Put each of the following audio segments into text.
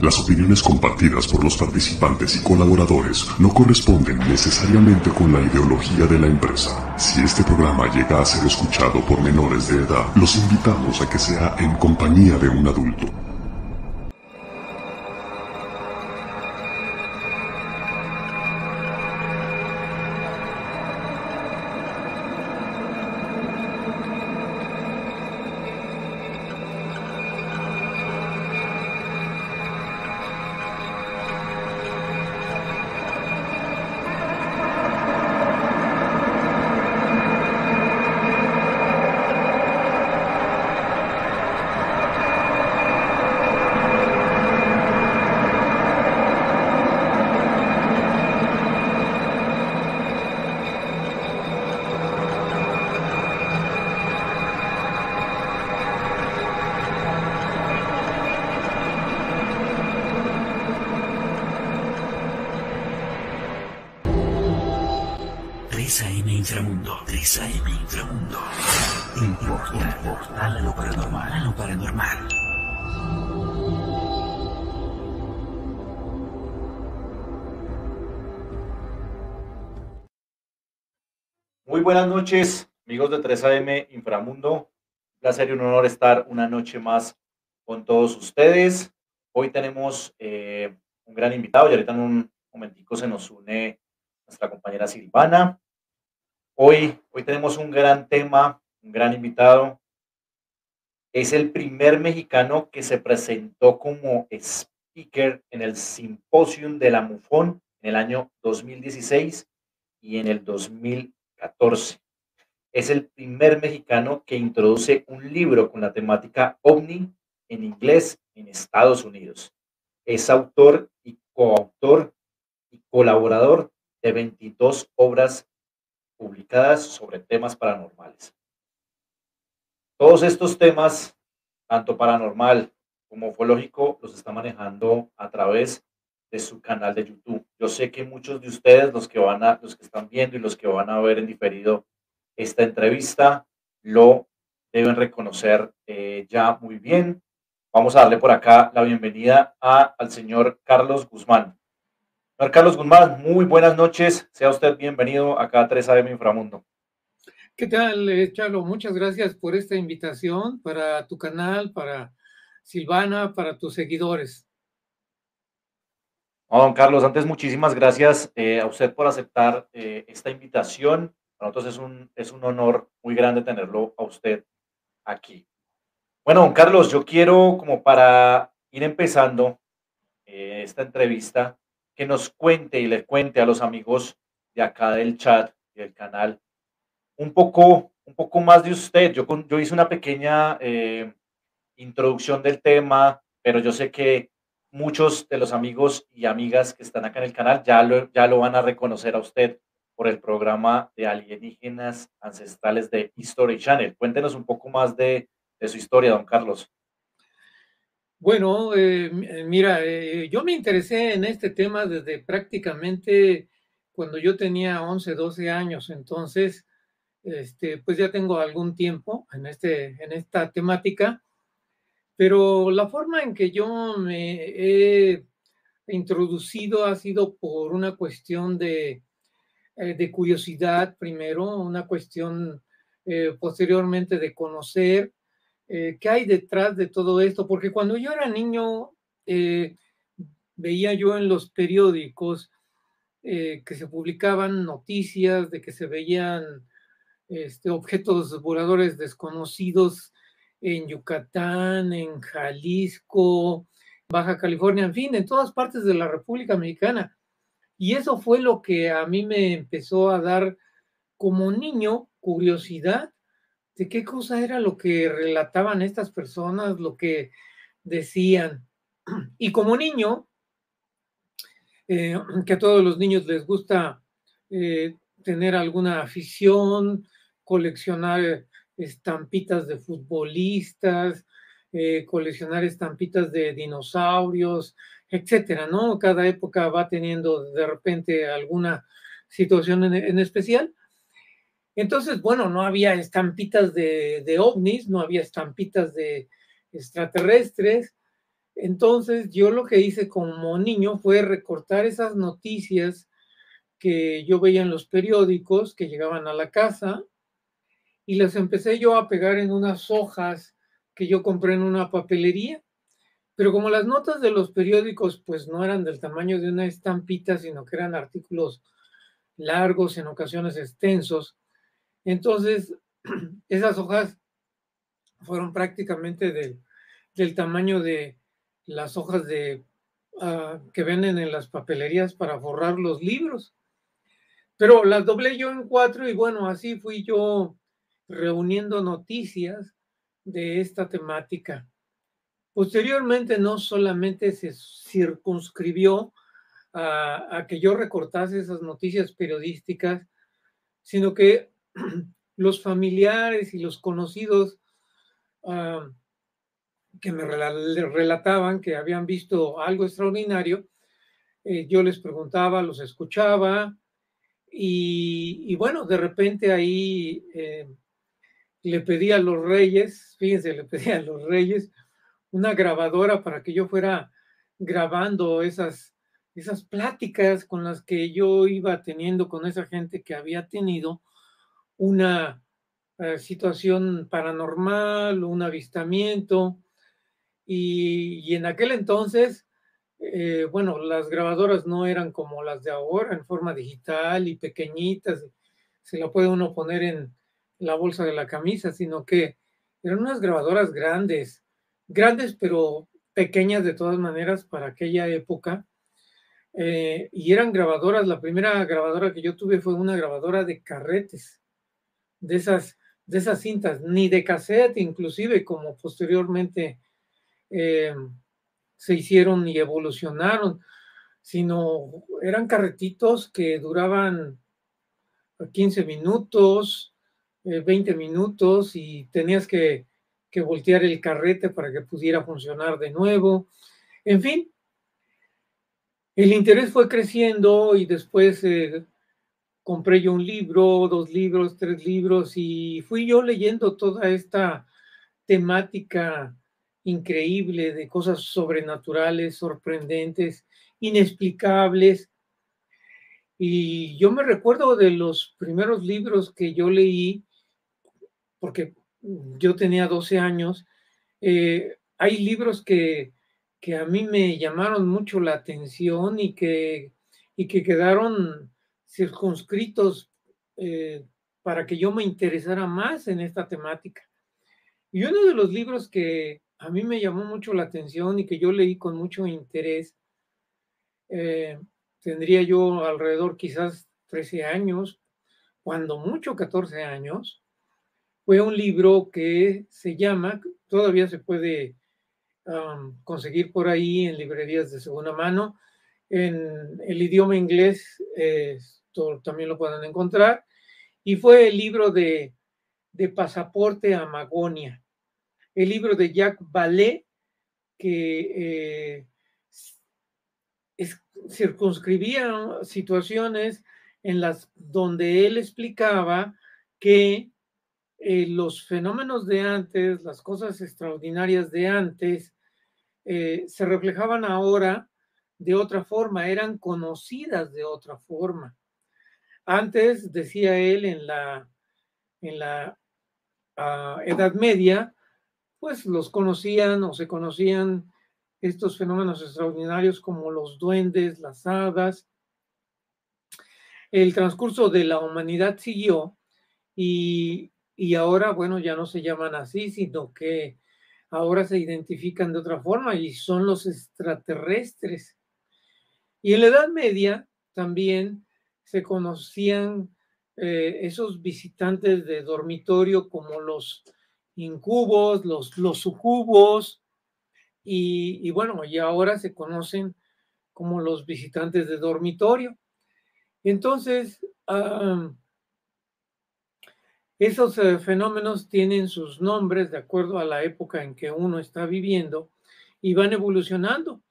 Las opiniones compartidas por los participantes y colaboradores no corresponden necesariamente con la ideología de la empresa. Si este programa llega a ser escuchado por menores de edad, los invitamos a que sea en compañía de un adulto. Noche más con todos ustedes. Hoy tenemos eh, un gran invitado y ahorita en un momentico se nos une nuestra compañera Silvana. Hoy, hoy tenemos un gran tema, un gran invitado. Es el primer mexicano que se presentó como speaker en el Simposium de la MUFON en el año 2016 y en el 2000 es el primer mexicano que introduce un libro con la temática ovni en inglés en Estados Unidos. Es autor y coautor y colaborador de 22 obras publicadas sobre temas paranormales. Todos estos temas, tanto paranormal como ufológico, los está manejando a través de su canal de YouTube. Yo sé que muchos de ustedes, los que van a, los que están viendo y los que van a ver en diferido esta entrevista, lo deben reconocer eh, ya muy bien. Vamos a darle por acá la bienvenida a, al señor Carlos Guzmán. Señor Carlos Guzmán, muy buenas noches. Sea usted bienvenido acá a 3AM Inframundo. ¿Qué tal, eh, Chalo? Muchas gracias por esta invitación para tu canal, para Silvana, para tus seguidores don Carlos, antes muchísimas gracias eh, a usted por aceptar eh, esta invitación. Para nosotros es un, es un honor muy grande tenerlo a usted aquí. Bueno, don Carlos, yo quiero como para ir empezando eh, esta entrevista, que nos cuente y le cuente a los amigos de acá del chat y del canal un poco, un poco más de usted. Yo, yo hice una pequeña introducción del tema, pero yo sé que muchos de los amigos y amigas que están acá en el canal ya lo, ya lo van a reconocer a usted por el programa de alienígenas ancestrales de History Channel. Cuéntenos un poco más de, su historia, don Carlos. Bueno, eh, eh, mira, eh, yo me interesé en este tema desde prácticamente cuando yo tenía 11, 12 años, entonces, este, pues ya tengo algún tiempo en, este, en esta temática pero la forma en que yo me he introducido ha sido por una cuestión de, eh, curiosidad primero, una cuestión eh, posteriormente de conocer eh, qué hay detrás de todo esto, porque cuando yo era niño veía yo en los periódicos que se publicaban noticias de que se veían este, objetos voladores desconocidos en Yucatán, en Jalisco, Baja California, en fin, en todas partes de la República Mexicana. Y eso fue lo que a mí me empezó a dar como niño curiosidad de qué cosa era lo que relataban estas personas, lo que decían. Y como niño, eh, que a todos los niños les gusta eh, tener alguna afición, coleccionar estampitas de futbolistas, eh, coleccionar estampitas de dinosaurios, etcétera, ¿no? Cada época va teniendo de repente alguna situación en, especial. Entonces, bueno, no había estampitas de, ovnis, no había estampitas de extraterrestres, Entonces yo lo que hice como niño fue recortar esas noticias que yo veía en los periódicos que llegaban a la casa y las empecé yo a pegar en unas hojas que yo compré en una papelería. Pero como las notas de los periódicos pues no eran del tamaño de una estampita, sino que eran artículos largos, en ocasiones extensos, entonces esas hojas fueron prácticamente del, tamaño de las hojas de, ah, que venden en las papelerías para forrar los libros. Pero las doblé yo en cuatro y bueno, así fui yo reuniendo noticias de esta temática. Posteriormente no solamente se circunscribió a, que yo recortase esas noticias periodísticas, sino que los familiares y los conocidos ah, que me relataban que habían visto algo extraordinario, eh, yo les preguntaba, los escuchaba y, bueno, de repente ahí eh, le pedí a los reyes, fíjense, le pedí a los reyes una grabadora para que yo fuera grabando esas, esas pláticas con las que yo iba teniendo con esa gente que había tenido una eh, situación paranormal, un avistamiento. Y, en aquel entonces, eh, bueno, las grabadoras no eran como las de ahora, en forma digital y pequeñitas, se la puede uno poner en, la bolsa de la camisa, sino que eran unas grabadoras grandes, grandes pero pequeñas de todas maneras para aquella época. Eh, y eran grabadoras, la primera grabadora que yo tuve fue una grabadora de carretes, de esas, de esas cintas, ni de cassette, inclusive como posteriormente eh, se hicieron y evolucionaron, sino eran carretitos que duraban 15 minutos, 20 eh, minutos y tenías que, voltear el carrete para que pudiera funcionar de nuevo. En fin, el interés fue creciendo y después eh, compré yo un libro, dos libros, tres libros y fui yo leyendo toda esta temática increíble de cosas sobrenaturales, sorprendentes, inexplicables. Y yo me recuerdo de los primeros libros que yo leí, porque yo tenía 12 años, eh, hay libros que, a mí me llamaron mucho la atención y que, y que quedaron circunscritos eh, para que yo me interesara más en esta temática. Y uno de los libros que a mí me llamó mucho la atención y que yo leí con mucho interés, eh, tendría yo alrededor quizás 13 años, cuando mucho 14 años, fue un libro que se llama, todavía se puede conseguir por ahí en librerías de segunda mano, en el idioma inglés también lo pueden encontrar, y fue el libro de, de Pasaporte a Magonia, el libro de Jacques Vallée, que eh, circunscribía situaciones en las donde él explicaba que eh, los fenómenos de antes, las cosas extraordinarias de antes, eh, se reflejaban ahora de otra forma, eran conocidas de otra forma. Antes, decía él, en la, en la ah, Edad Media, pues los conocían o se conocían estos fenómenos extraordinarios como los duendes, las hadas. El transcurso de la humanidad siguió y y ahora, bueno, ya no se llaman así, sino que ahora se identifican de otra forma y son los extraterrestres. Y en la Edad Media también se conocían eh, esos visitantes de dormitorio como los incubos, los, los y, bueno, y ahora se conocen como los visitantes de dormitorio. Entonces, esos eh, fenómenos tienen sus nombres de acuerdo a la época en que uno está viviendo y van evolucionando,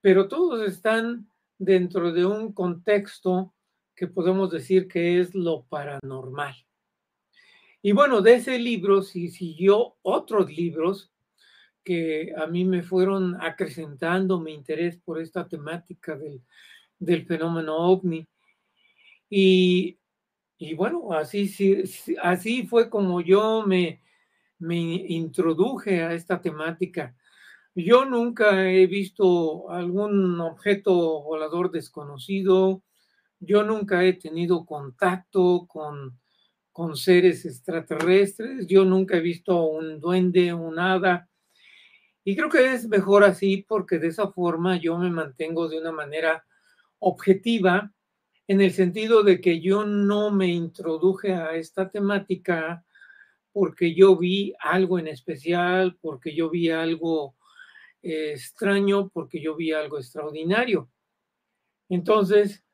pero todos están dentro de un contexto que podemos decir que es lo paranormal. Y bueno, de ese libro si siguió otros libros que a mí me fueron acrecentando mi interés por esta temática del, del fenómeno ovni. Y, y bueno, así, así fue como yo me, me introduje a esta temática. Yo nunca he visto algún objeto volador desconocido, yo nunca he tenido contacto con, con seres extraterrestres, yo nunca he visto un duende, un hada, y creo que es mejor así porque de esa forma yo me mantengo de una manera objetiva en el sentido de que yo no me introduje a esta temática porque yo vi algo en especial, porque yo vi algo eh, extraño, porque yo vi algo extraordinario. Entonces,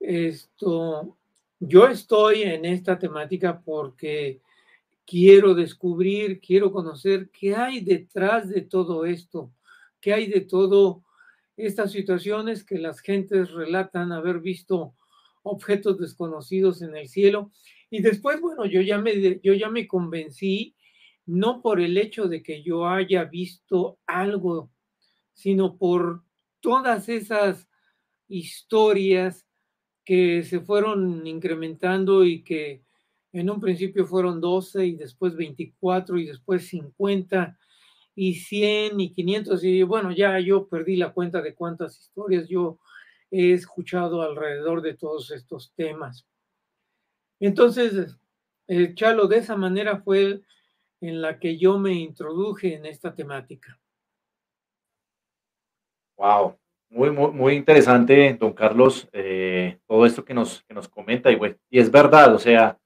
esto, yo estoy en esta temática porque quiero descubrir, quiero conocer qué hay detrás de todo esto, qué hay de todo estas situaciones que las gentes relatan haber visto objetos desconocidos en el cielo. Y después, bueno, yo ya me, yo ya me convencí, no por el hecho de que yo haya visto algo, sino por todas esas historias que se fueron incrementando y que en un principio fueron 12 y después 24 y después 50 y 100 y 500 y bueno, ya yo perdí la cuenta de cuántas historias yo he escuchado alrededor de todos estos temas. Entonces, eh, Chalo, de esa manera fue en la que yo me introduje en esta temática. Wow, muy, muy, muy interesante, don Carlos, eh, todo esto que nos, que nos comenta. Y, y es verdad, o sea,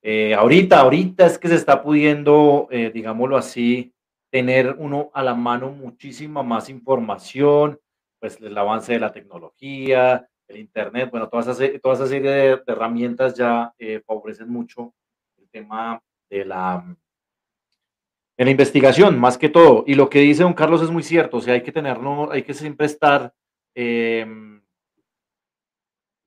eh, ahorita, ahorita es que se está pudiendo, digámoslo así, tener uno a la mano muchísima más información, pues el avance de la tecnología, el Internet, bueno, toda esa, toda esa serie de, herramientas ya eh, favorecen mucho el tema de la, de la investigación, más que todo. Y lo que dice don Carlos es muy cierto, o sea, hay que tenerlo, hay que siempre estar em,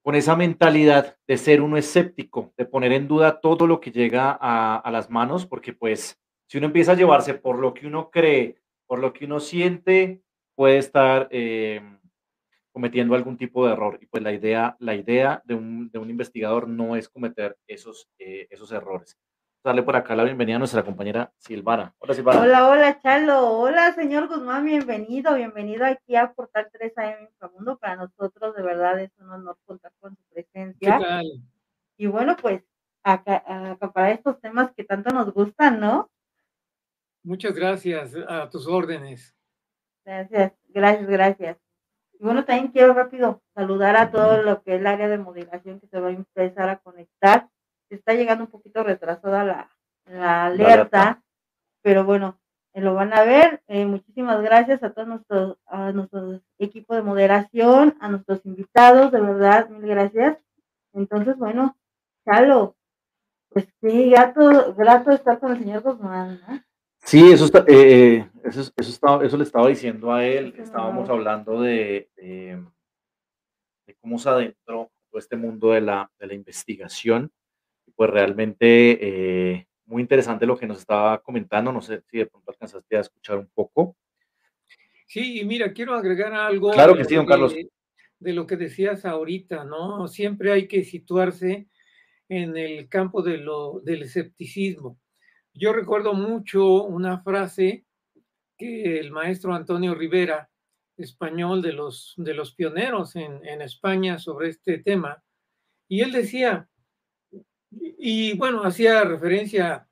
con esa mentalidad de ser uno escéptico, de poner en duda todo lo que llega a, a las manos, porque pues si uno empieza a llevarse por lo que uno cree, por lo que uno siente, puede estar eh, cometiendo algún tipo de error. Y pues la idea, la idea de, un, de un investigador no es cometer esos, eh, esos errores. Darle por acá la bienvenida a nuestra compañera Silvana. Hola, Silvana. Hola, hola, Chalo. Hola, señor Guzmán, bienvenido. Bienvenido aquí a Portal 3 AM Inframundo. Para nosotros, de verdad, es un honor contar con su presencia. Y bueno, pues, acá, acá para estos temas que tanto nos gustan, ¿no? Muchas gracias, a tus órdenes. Gracias, gracias, gracias. Y bueno, también quiero rápido saludar a todo lo que es el área de moderación que se va a empezar a conectar. Está llegando un poquito retrasada la, la alerta, pero bueno, eh, lo van a ver. Eh, muchísimas gracias a todos nuestros, a nuestro equipo de moderación, a nuestros invitados, de verdad, mil gracias. Entonces, bueno, Chalo, pues sí, grato, grato estar con el señor Guzmán, ¿no? Sí, eso, está, eh, eh, eso, eso, eso, le estaba diciendo a él, estábamos hablando de, de, cómo se adentró todo este mundo de la, de la investigación. Pues realmente eh, muy interesante lo que nos estaba comentando, no sé si de pronto alcanzaste a escuchar un poco. Sí, y mira, quiero agregar algo. Claro que sí, don Carlos. De, lo que decías ahorita, ¿no? Siempre hay que situarse en el campo de lo, del escepticismo yo recuerdo mucho una frase que el maestro Antonio Rivera, español de los, de los pioneros en, España sobre este tema, y él decía, y bueno, hacía referencia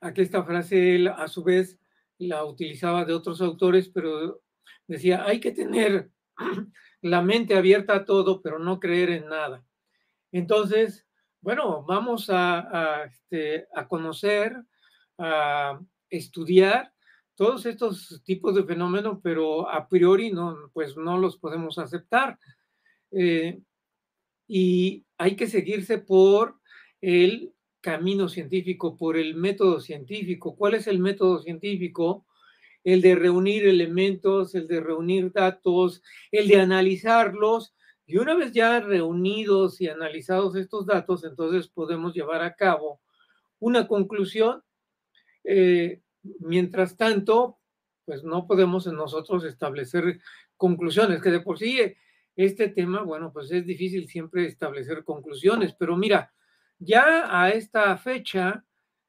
a que esta frase él a su vez la utilizaba de otros autores, pero decía, hay que tener la mente abierta a todo, pero no creer en nada. Entonces, bueno, vamos a, este, a, conocer, a estudiar todos estos tipos de fenómenos, pero a priori no, pues no los podemos aceptar. Eh, y hay que seguirse por el camino científico, por el método científico. ¿Cuál es el método científico? El de reunir elementos, el de reunir datos, el de analizarlos y una vez ya reunidos y analizados estos datos, entonces podemos llevar a cabo una conclusión eh, mientras tanto, pues no podemos nosotros establecer conclusiones, que de por sí este tema, bueno, pues es difícil siempre establecer conclusiones, pero mira, ya a esta fecha,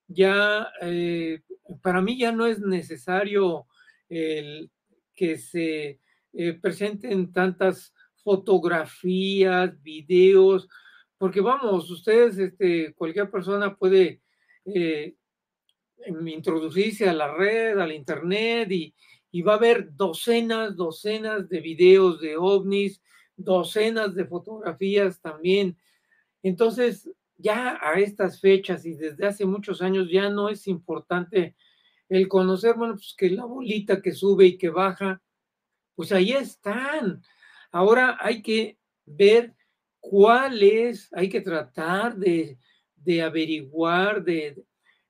ya eh, para mí ya no es necesario el que se eh, presenten tantas fotografías, videos, porque vamos, ustedes, este, cualquier persona puede eh, introducirse a la red, al internet y, y va a haber docenas, docenas de videos de ovnis, docenas de fotografías también. Entonces, ya a estas fechas y desde hace muchos años ya no es importante el conocer, bueno, pues que la bolita que sube y que baja, pues ahí están. Ahora hay que ver cuál es, hay que tratar de, de averiguar, de,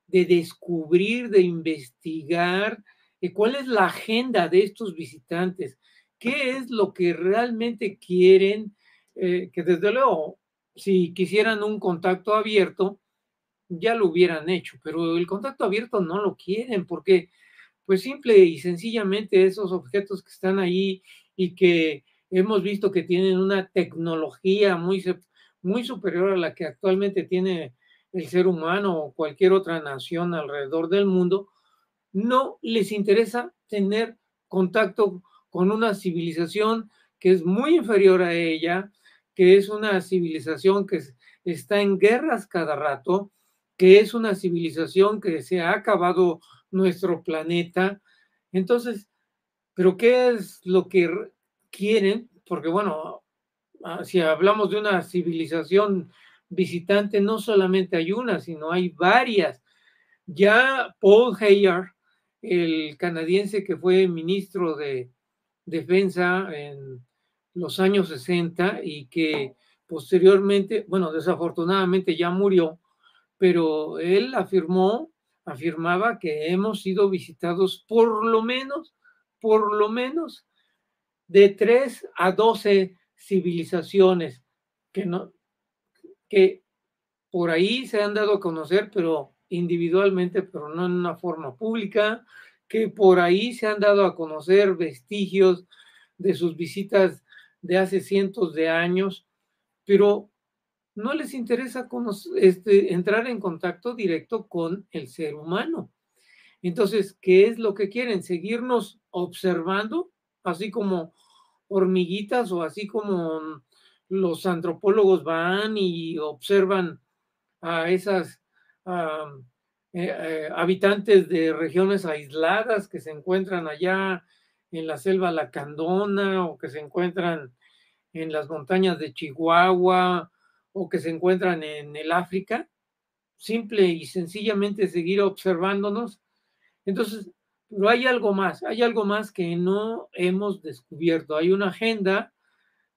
de, descubrir, de investigar eh, cuál es la agenda de estos visitantes, qué es lo que realmente quieren, eh, que desde luego, si quisieran un contacto abierto, ya lo hubieran hecho, pero el contacto abierto no lo quieren porque, pues simple y sencillamente esos objetos que están ahí y que hemos visto que tienen una tecnología muy, muy superior a la que actualmente tiene el ser humano o cualquier otra nación alrededor del mundo, no les interesa tener contacto con una civilización que es muy inferior a ella, que es una civilización que está en guerras cada rato, que es una civilización que se ha acabado nuestro planeta. Entonces, ¿pero qué es lo que quieren? Porque bueno, ah, si hablamos de una civilización visitante, no solamente hay una, sino hay varias. Ya Paul Heyer, el canadiense que fue ministro de defensa en los años 60 y que posteriormente, bueno, desafortunadamente ya murió, pero él afirmó, afirmaba que hemos sido visitados por lo menos, por lo menos de 3 a 12 civilizaciones que no que por ahí se han dado a conocer, pero individualmente, pero no en una forma pública, que por ahí se han dado a conocer vestigios de sus visitas de hace cientos de años, pero no les interesa este, entrar en contacto directo con el ser humano. Entonces, ¿qué es lo que quieren? ¿Seguirnos observando, así como hormiguitas o así como los antropólogos van y observan a esas eh, eh, habitantes de regiones aisladas que se encuentran allá en la selva lacandona o que se encuentran en las montañas de Chihuahua o que se encuentran en el África, simple y sencillamente seguir observándonos. Entonces, pero hay algo más, hay algo más que no hemos descubierto. Hay una agenda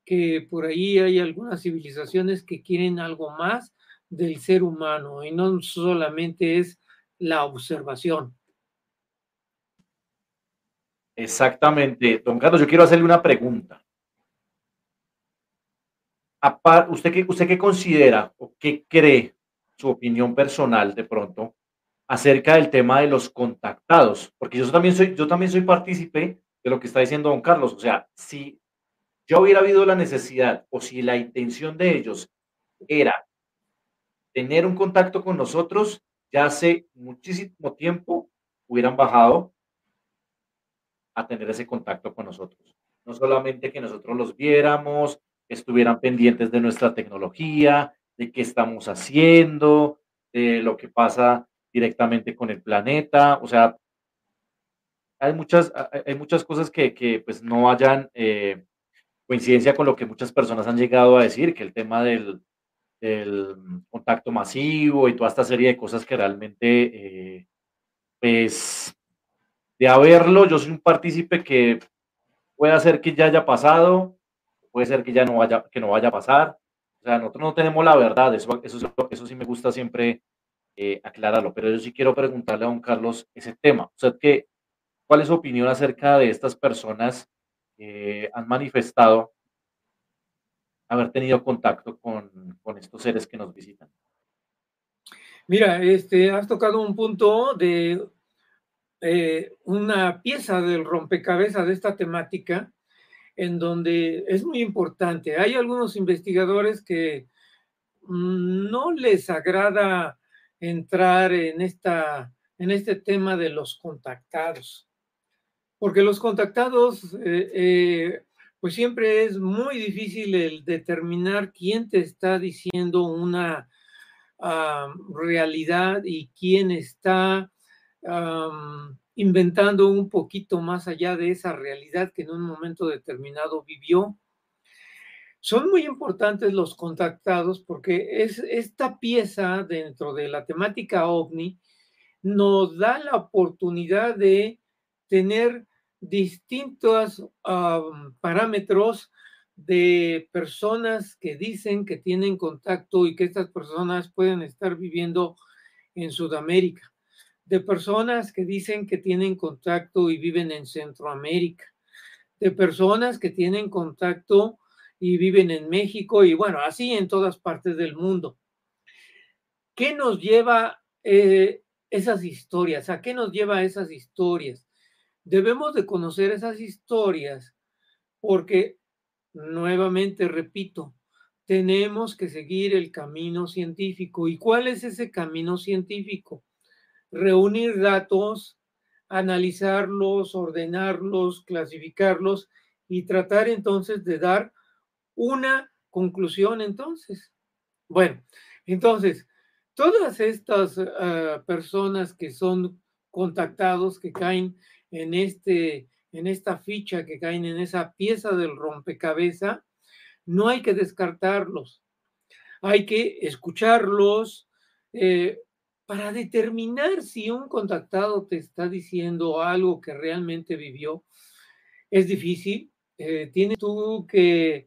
que por ahí hay algunas civilizaciones que quieren algo más del ser humano y no solamente es la observación. Exactamente. Don Carlos, yo quiero hacerle una pregunta. ¿Usted qué, ¿Usted qué considera o qué cree, su opinión personal de pronto, acerca del tema de los contactados? Porque yo también soy, yo también soy partícipe de lo que está diciendo don Carlos. O sea, si ya hubiera habido la necesidad o si la intención de ellos era tener un contacto con nosotros, ya hace muchísimo tiempo hubieran bajado a tener ese contacto con nosotros. No solamente que nosotros los viéramos, estuvieran pendientes de nuestra tecnología, de qué estamos haciendo, de lo que pasa directamente con el planeta. O sea, hay muchas, hay muchas cosas que, que pues no hayan eh, coincidencia con lo que muchas personas han llegado a decir, que el tema del, contacto masivo y toda esta serie de cosas que realmente, eh, pues, de haberlo, yo soy un partícipe que puede ser que ya haya pasado, puede ser que ya no vaya, que no vaya a pasar. O sea, nosotros no tenemos la verdad, eso, eso, eso sí me gusta siempre eh, aclararlo, pero yo sí quiero preguntarle a don Carlos ese tema. O sea, que, ¿cuál es su opinión acerca de estas personas han manifestado haber tenido contacto con, estos seres que nos visitan. Mira, este, has tocado un punto de eh, una pieza del rompecabezas de esta temática en donde es muy importante. Hay algunos investigadores que mm, no les agrada entrar en, esta, en este tema de los contactados, porque los contactados, eh, eh, pues siempre es muy difícil el determinar quién te está diciendo una realidad y quién está inventando un poquito más allá de esa realidad que en un momento determinado vivió. Son muy importantes los contactados porque es esta pieza dentro de la temática ovni nos da la oportunidad de tener distintos parámetros de personas que dicen que tienen contacto y que estas personas pueden estar viviendo en Sudamérica de personas que dicen que tienen contacto y viven en Centroamérica, de personas que tienen contacto y viven en México y bueno, así en todas partes del mundo. ¿Qué nos lleva eh, esas historias? ¿A qué nos lleva esas historias? Debemos de conocer esas historias porque, nuevamente repito, tenemos que seguir el camino científico. ¿Y cuál es ese camino científico? reunir datos, analizarlos, ordenarlos, clasificarlos y tratar entonces de dar una conclusión entonces. Bueno, entonces, todas estas ah, personas que son contactados, que caen en, este, en esta ficha, que caen en esa pieza del rompecabezas, no hay que descartarlos. Hay que escucharlos, eh, para determinar si un contactado te está diciendo algo que realmente vivió, es difícil. Eh, tienes tú que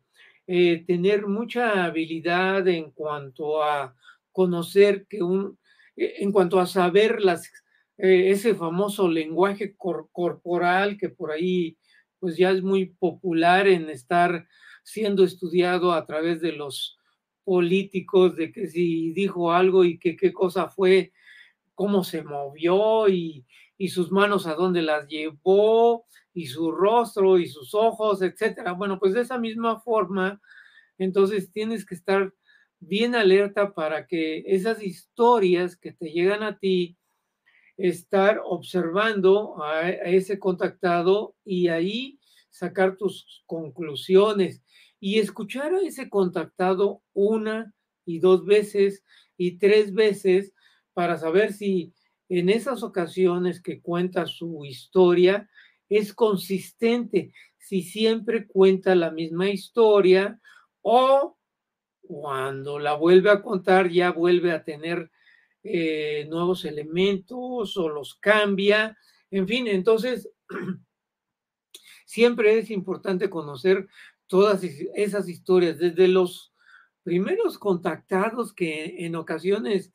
eh, tener mucha habilidad en cuanto a conocer que un, eh, en cuanto a saber las, ese famoso lenguaje corporal que por ahí pues ya es muy popular en estar siendo estudiado a través de los políticos, de que si dijo algo y que qué cosa fue, cómo se movió y, y sus manos a dónde las llevó y su rostro y sus ojos, etcétera. Bueno, pues de esa misma forma, entonces tienes que estar bien alerta para que esas historias que te llegan a ti, estar observando a, ese contactado y ahí sacar tus conclusiones y escuchar a ese contactado una y dos veces y tres veces para saber si en esas ocasiones que cuenta su historia es consistente, si siempre cuenta la misma historia o cuando la vuelve a contar ya vuelve a tener eh, nuevos elementos o los cambia. En fin, entonces siempre es importante conocer todas esas historias, desde los primeros contactados que en ocasiones,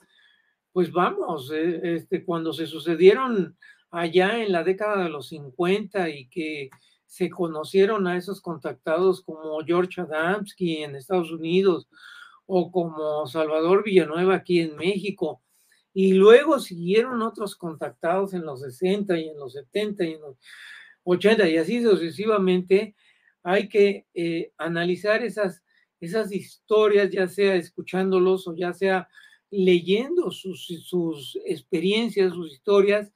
pues vamos, eh, este, cuando se sucedieron allá en la década de los 50 y que se conocieron a esos contactados como George Adamski en Estados Unidos o como Salvador Villanueva aquí en México. Y luego siguieron otros contactados en los 60 y en los 70 y en los 80 y así sucesivamente hay que eh, analizar esas, esas historias, ya sea escuchándolos o ya sea leyendo sus, sus experiencias, sus historias,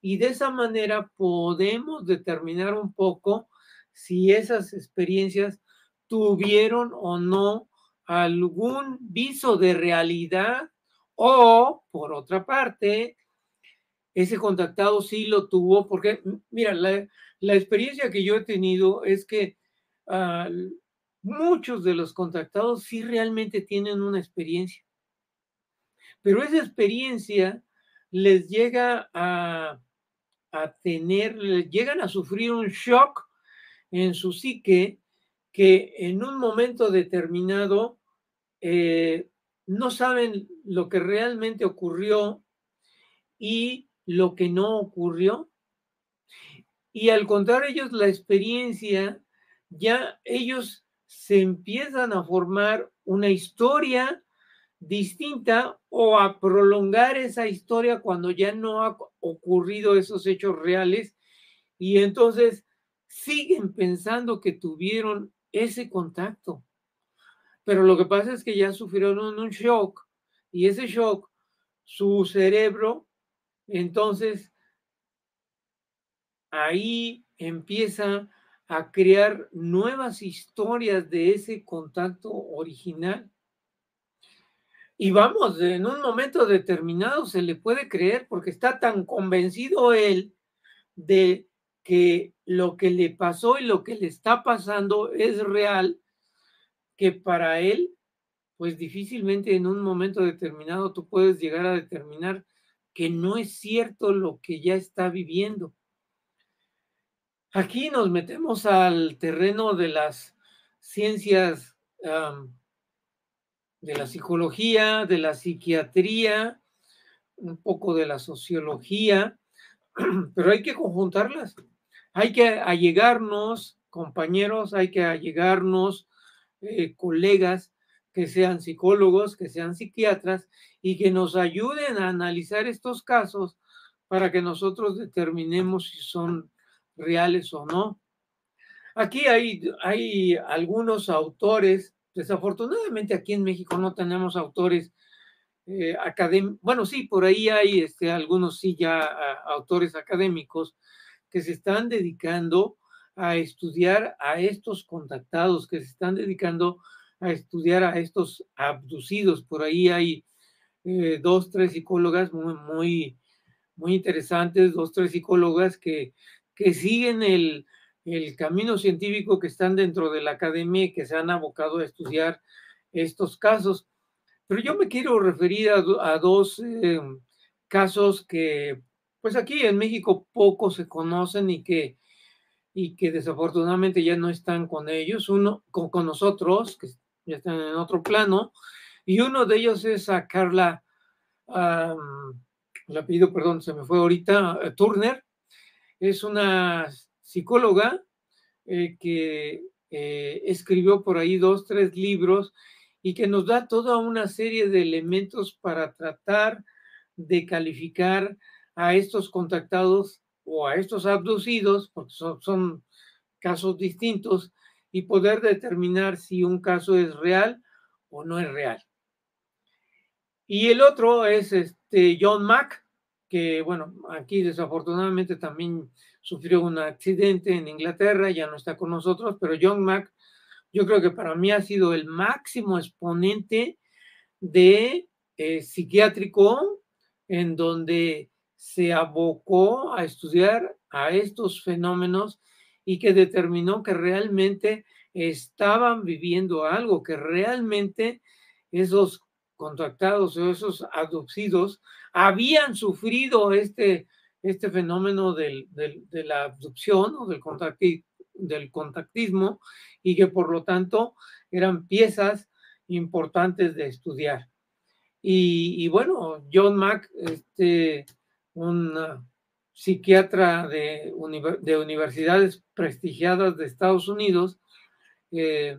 y de esa manera podemos determinar un poco si esas experiencias tuvieron o no algún viso de realidad o, por otra parte, ese contactado sí lo tuvo, porque, mira, la, la experiencia que yo he tenido es que muchos de los contactados sí realmente tienen una experiencia, pero esa experiencia les llega a, tener, llegan a sufrir un shock en su psique que en un momento determinado eh, no saben lo que realmente ocurrió y lo que no ocurrió. Y al contar ellos la experiencia, ya ellos se empiezan a formar una historia distinta o a prolongar esa historia cuando ya no ocurrido esos hechos reales y entonces siguen pensando que tuvieron ese contacto. Pero lo que pasa es que ya sufrieron un shock y ese shock, su cerebro, entonces ahí empieza a crear nuevas historias de ese contacto original. Y vamos, en un momento determinado se le puede creer porque está tan convencido él de que lo que le pasó y lo que le está pasando es real, que para él, pues difícilmente en un momento determinado tú puedes llegar a determinar que no es cierto lo que ya está viviendo. Aquí nos metemos al terreno de las ciencias de la psicología, de la psiquiatría, un poco de la sociología, pero hay que conjuntarlas. Hay que allegarnos, compañeros, hay que allegarnos, eh, colegas, que sean psicólogos, que sean psiquiatras y que nos ayuden a analizar estos casos para que nosotros determinemos si son reales o no. Aquí hay, hay algunos autores, desafortunadamente aquí en México no tenemos autores eh, académicos, bueno, sí, por ahí hay este, algunos sí ya autores académicos que se están dedicando a estudiar a estos contactados, que se están dedicando a estudiar a estos abducidos. Por ahí hay eh, dos, tres psicólogas muy, muy, muy interesantes, dos, tres psicólogas que, que siguen el, el camino científico que están dentro de la academia y que se han abocado a estudiar estos casos. Pero yo me quiero referir a, dos eh, casos que, pues aquí en México poco se conocen y que, y que desafortunadamente ya no están con ellos, uno con, nosotros, que ya están en otro plano, y uno de ellos es a Carla, la pido perdón, se me fue ahorita, eh, Turner, es una psicóloga eh, que eh, escribió por ahí dos, tres libros y que nos da toda una serie de elementos para tratar de calificar a estos contactados o a estos abducidos, porque son, casos distintos, y poder determinar si un caso es real o no es real. Y el otro es este John Mack, que bueno, aquí desafortunadamente también sufrió un accidente en Inglaterra, ya no está con nosotros, pero John Mack, yo creo que para mí ha sido el máximo exponente de eh, psiquiátrico en donde se abocó a estudiar a estos fenómenos y que determinó que realmente estaban viviendo algo, que realmente esos contactados o esos adopcidos habían sufrido este, este fenómeno de la abducción o del, contactismo y que por lo tanto eran piezas importantes de estudiar. Y, bueno, John Mack, este, un psiquiatra de, de, universidades prestigiadas de Estados Unidos, eh,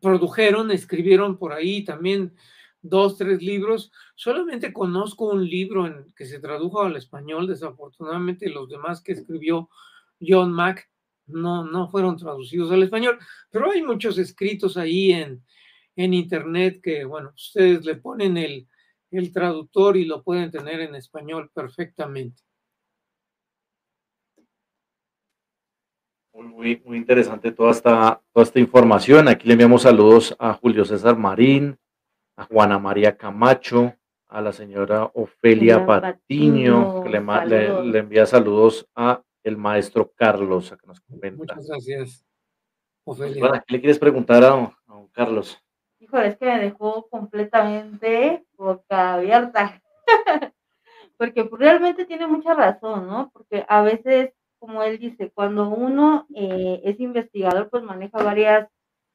produjeron, escribieron por ahí también dos, tres libros. Solamente conozco un libro en, que se tradujo al español, desafortunadamente los demás que escribió John Mack no, no fueron traducidos al español, pero hay muchos escritos ahí en, en internet que, bueno, ustedes le ponen el, el traductor y lo pueden tener en español perfectamente. Muy, muy, interesante toda esta, toda esta información. Aquí le enviamos saludos a Julio César Marín, a Juana María Camacho, a la señora Ofelia Patiño, que le, envía saludos a el maestro Carlos, a que nos comenta. Muchas gracias, Ofelia. ¿qué le quieres preguntar a, a Carlos? Híjole, es que me dejó completamente boca abierta. Porque realmente tiene mucha razón, ¿no? Porque a veces, como él dice, cuando uno eh, es investigador, pues maneja varias,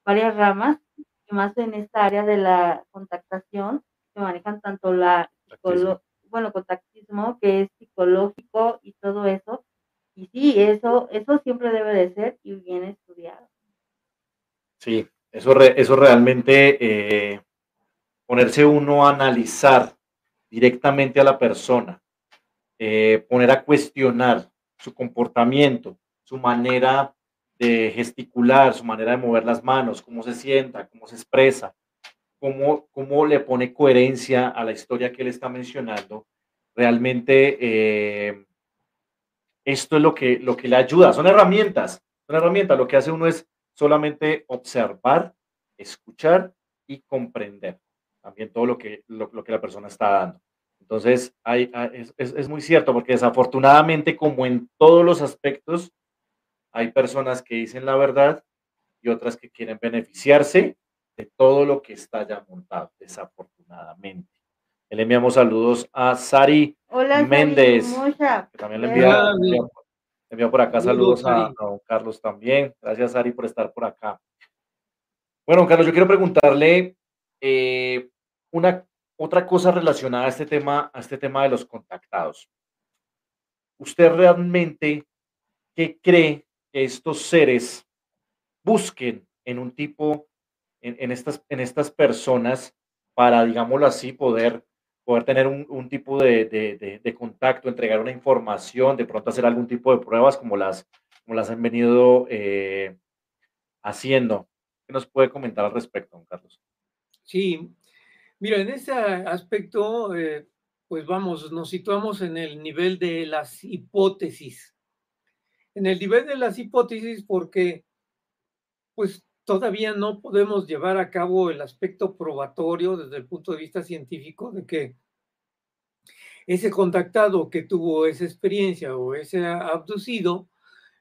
varias ramas más en esta área de la contactación, que manejan tanto la, bueno, contactismo, que es psicológico y todo eso. Y sí, eso, eso siempre debe de ser y bien estudiado. Sí, eso, eso realmente, eh, ponerse uno a analizar directamente a la persona, eh, poner a cuestionar su comportamiento, su manera gesticular, su manera de mover las manos, cómo se sienta, cómo se expresa, cómo, cómo le pone coherencia a la historia que él está mencionando, realmente eh, esto es lo que, lo que le ayuda. Son herramientas, son herramientas. Lo que hace uno es solamente observar, escuchar y comprender también todo lo que, lo, que la persona está dando. Entonces, es, es, muy cierto, porque desafortunadamente, como en todos los aspectos, hay personas que dicen la verdad y otras que quieren beneficiarse de todo lo que está ya montado, desafortunadamente. Le enviamos saludos a Sari Méndez, que también le envía, por acá saludos, a, don Carlos también. Gracias, Sari, por estar por acá. Bueno, Carlos, yo quiero preguntarle eh, una otra cosa relacionada a este tema, a este tema de los contactados. ¿Usted realmente qué cree que estos seres busquen en un tipo, en, estas, en estas personas para, digámoslo así, poder, poder tener un, tipo de, contacto, entregar una información, de pronto hacer algún tipo de pruebas como las, como las han venido eh, haciendo? ¿Qué nos puede comentar al respecto, don Carlos? Sí, mira, en ese aspecto, eh, pues vamos, nos situamos en el nivel de las hipótesis. En el nivel de las hipótesis porque, pues todavía no podemos llevar a cabo el aspecto probatorio desde el punto de vista científico de que ese contactado que tuvo esa experiencia o ese abducido,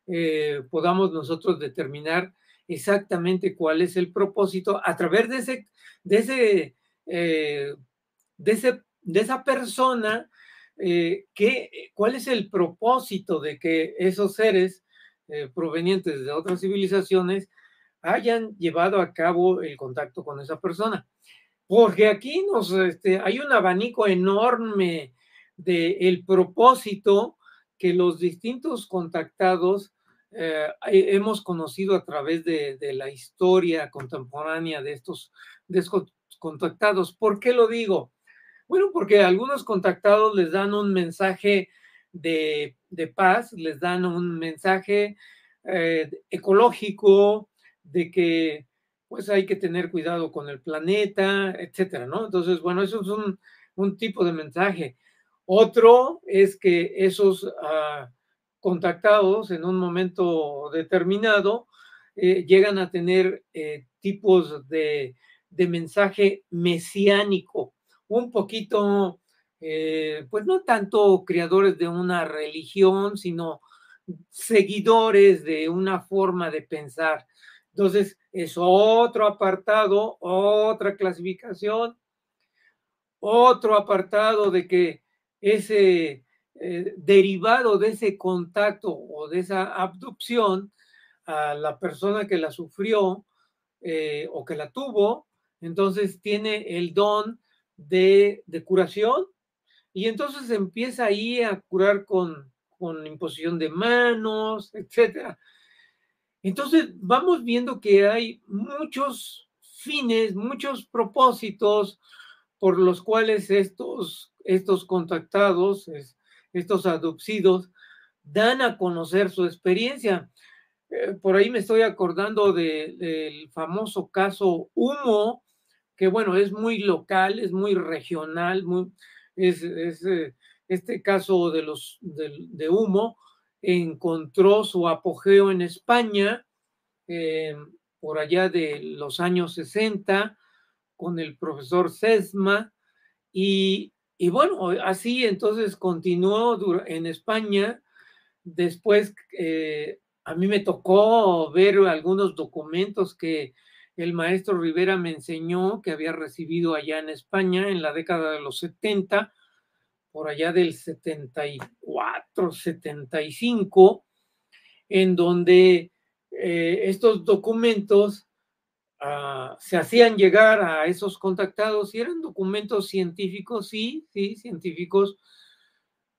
eh, podamos nosotros determinar exactamente cuál es el propósito a través de ese, de ese, eh, de, esa persona, eh, que, cuál es el propósito de que esos seres eh, provenientes de otras civilizaciones hayan llevado a cabo el contacto con esa persona. Porque aquí nos, este, hay un abanico enorme del el propósito que los distintos contactados eh, hemos conocido a través de, la historia contemporánea de estos, contactados. ¿Por qué lo digo? Bueno, porque algunos contactados les dan un mensaje de, paz, les dan un mensaje eh, ecológico, de que pues hay que tener cuidado con el planeta, etcétera, ¿no? Entonces, bueno, eso es un, tipo de mensaje. Otro es que esos ah, contactados en un momento determinado eh, llegan a tener eh, tipos de, mensaje mesiánico, un poquito, eh, pues no tanto creadores de una religión, sino seguidores de una forma de pensar. Entonces, es otro apartado, otra clasificación, otro apartado de que ese eh, derivado de ese contacto o de esa abducción a la persona que la sufrió eh, o que la tuvo, entonces tiene el don de, curación y entonces empieza ahí a curar con, con imposición de manos, etcétera. Entonces vamos viendo que hay muchos fines, muchos propósitos por los cuales estos, estos contactados, estos adopcidos, dan a conocer su experiencia. Eh, por ahí me estoy acordando del famoso caso Humo, que bueno, es muy local, es muy regional, es, eh, este caso de, los, de, Humo encontró su apogeo en España eh, por allá de los años 60 con el profesor Sesma y y bueno, así entonces continuó en España. Después eh, a mí me tocó ver algunos documentos que el maestro Rivera me enseñó que había recibido allá en España en la década de los 70, por allá del 74, 75, en donde eh, estos documentos Ah, se hacían llegar a esos contactados y eran documentos científicos, sí, sí, científicos,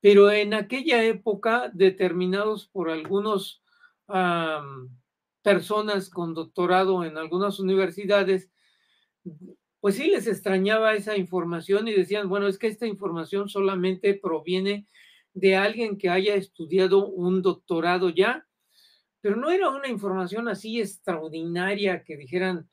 pero en aquella época determinados por algunos personas con doctorado en algunas universidades, pues sí les extrañaba esa información y decían, bueno, es que esta información solamente proviene de alguien que haya estudiado un doctorado ya, pero no era una información así extraordinaria que dijeran,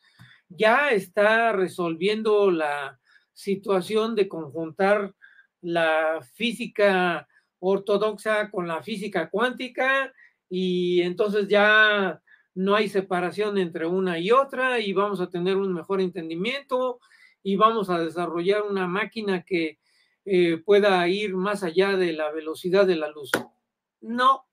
ya está resolviendo la situación de conjuntar la física ortodoxa con la física cuántica y entonces ya no hay separación entre una y otra y vamos a tener un mejor entendimiento y vamos a desarrollar una máquina que eh, pueda ir más allá de la velocidad de la luz. No.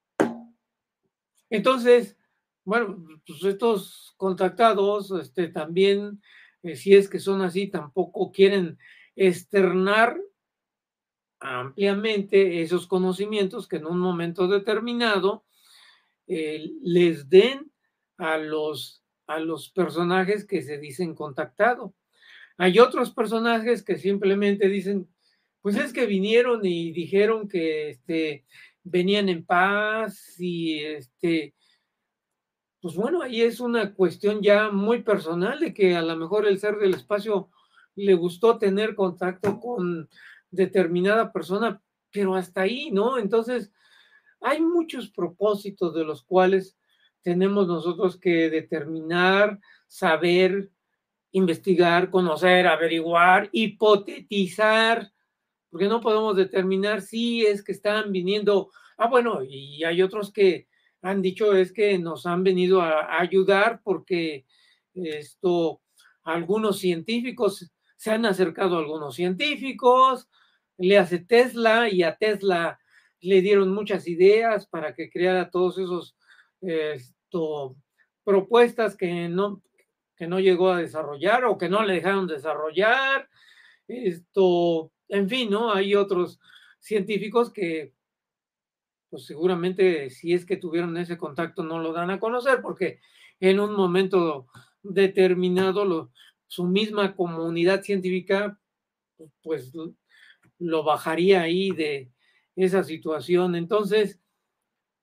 Entonces, bueno, pues estos contactados este, también, eh, si es que son así, tampoco quieren externar ampliamente esos conocimientos que en un momento determinado eh, les den a los, a los personajes que se dicen contactado. Hay otros personajes que simplemente dicen, pues es que vinieron y dijeron que este, venían en paz y este, pues bueno, ahí es una cuestión ya muy personal de que a lo mejor el ser del espacio le gustó tener contacto con determinada persona, pero hasta ahí, ¿no? Entonces, hay muchos propósitos de los cuales tenemos nosotros que determinar, saber, investigar, conocer, averiguar, hipotetizar, porque no podemos determinar si es que están viniendo, ah, bueno, y hay otros que han dicho es que nos han venido a, ayudar porque esto, algunos científicos se han acercado a algunos científicos, le hace Tesla y a Tesla le dieron muchas ideas para que creara todos esos esto, propuestas que no, que no llegó a desarrollar o que no le dejaron desarrollar. Esto, en fin, ¿no? Hay otros científicos que, pues seguramente si es que tuvieron ese contacto no lo dan a conocer porque en un momento determinado su misma comunidad científica, pues lo bajaría ahí de esa situación. Entonces,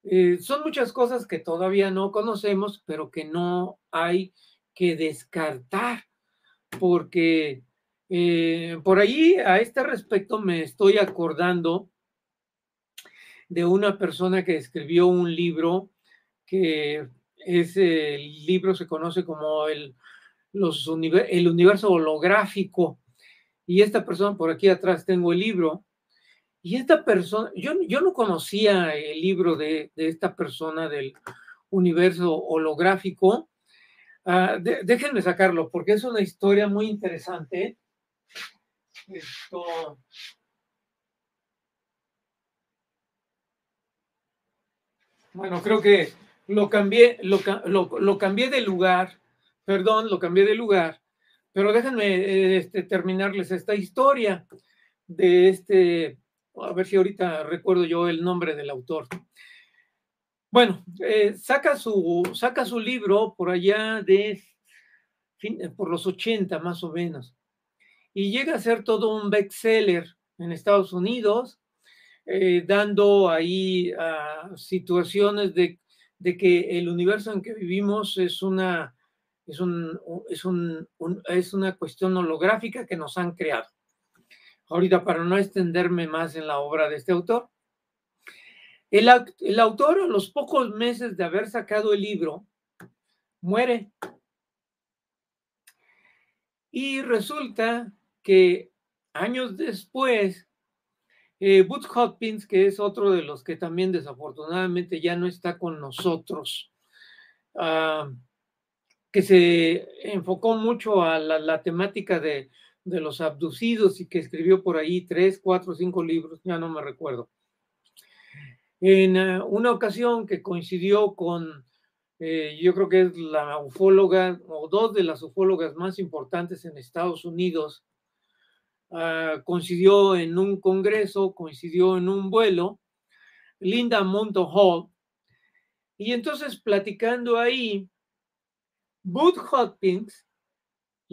eh, son muchas cosas que todavía no conocemos, pero que no hay que descartar, porque eh, por ahí a este respecto me estoy acordando de una persona que escribió un libro que ese libro se conoce como el, los, el universo holográfico. Y esta persona, por aquí atrás tengo el libro, y esta persona, yo, yo no conocía el libro de, esta persona del universo holográfico. Ah, déjenme sacarlo porque es una historia muy interesante. Esto... Bueno, creo que lo cambié, lo, lo, cambié de lugar, perdón, lo cambié de lugar, pero déjenme este, terminarles esta historia de este a ver si ahorita recuerdo yo el nombre del autor. Bueno, eh, saca, su, saca su libro por allá de, por los 80 más o menos, y llega a ser todo un bestseller en Estados Unidos, eh, dando ahí uh, situaciones de, de, que el universo en que vivimos es una, es, un, es, un, es una cuestión holográfica que nos han creado ahorita para no extenderme más en la obra de este autor. El, autor, a los pocos meses de haber sacado el libro, muere. Y resulta que años después, eh, Hopkins, que es otro de los que también desafortunadamente ya no está con nosotros, ah, que se enfocó mucho a la temática de de los abducidos y que escribió por ahí tres, cuatro, cinco libros, ya no me recuerdo. En eh, una ocasión que coincidió con, eh, yo creo que es la ufóloga o dos de las ufólogas más importantes en Estados Unidos, ah, coincidió en un congreso, coincidió en un vuelo, Linda Monto Hall, y entonces platicando ahí, Bud Hopkins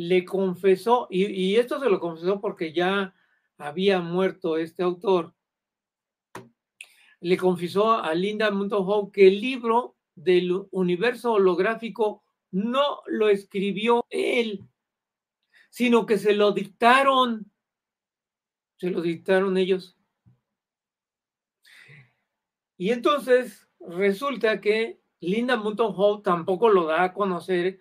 le confesó, y, esto se lo confesó porque ya había muerto este autor, le confesó a Linda Muntohoe que el libro del universo holográfico no lo escribió él, sino que se lo dictaron, se lo dictaron ellos. Y entonces resulta que Linda Moulton tampoco lo da a conocer,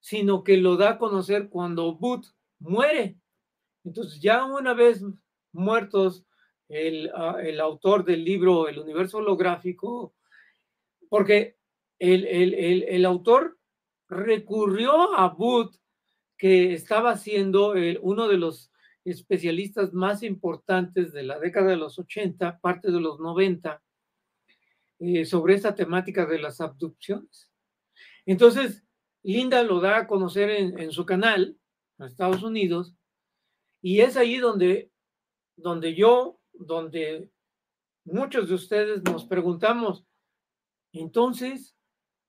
sino que lo da a conocer cuando Booth muere. Entonces ya una vez muertos el, ah, el autor del libro El universo holográfico, porque el, el, el autor recurrió a Booth, que estaba siendo uno de los especialistas más importantes de la década de los 80, parte de los 90, eh, sobre esta temática de las abducciones. Entonces, Linda lo da a conocer en, su canal, en Estados Unidos, y es ahí donde, donde yo, donde muchos de ustedes nos preguntamos, entonces,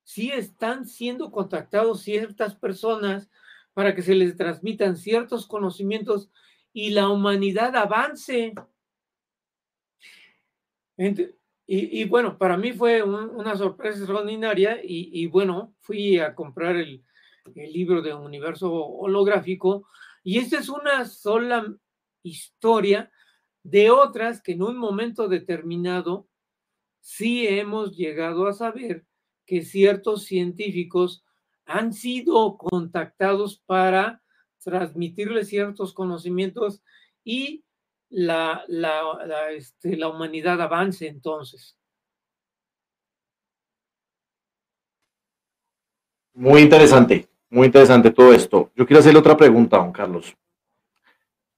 si están siendo contactados ciertas personas para que se les transmitan ciertos conocimientos y la humanidad avance. Y, bueno, para mí fue una sorpresa extraordinaria y, bueno, fui a comprar el, libro de Universo Holográfico y esta es una sola historia de otras que en un momento determinado sí hemos llegado a saber que ciertos científicos han sido contactados para transmitirles ciertos conocimientos y la, la, este, la humanidad avance entonces. Muy interesante, muy interesante todo esto. Yo quiero hacerle otra pregunta, don Carlos.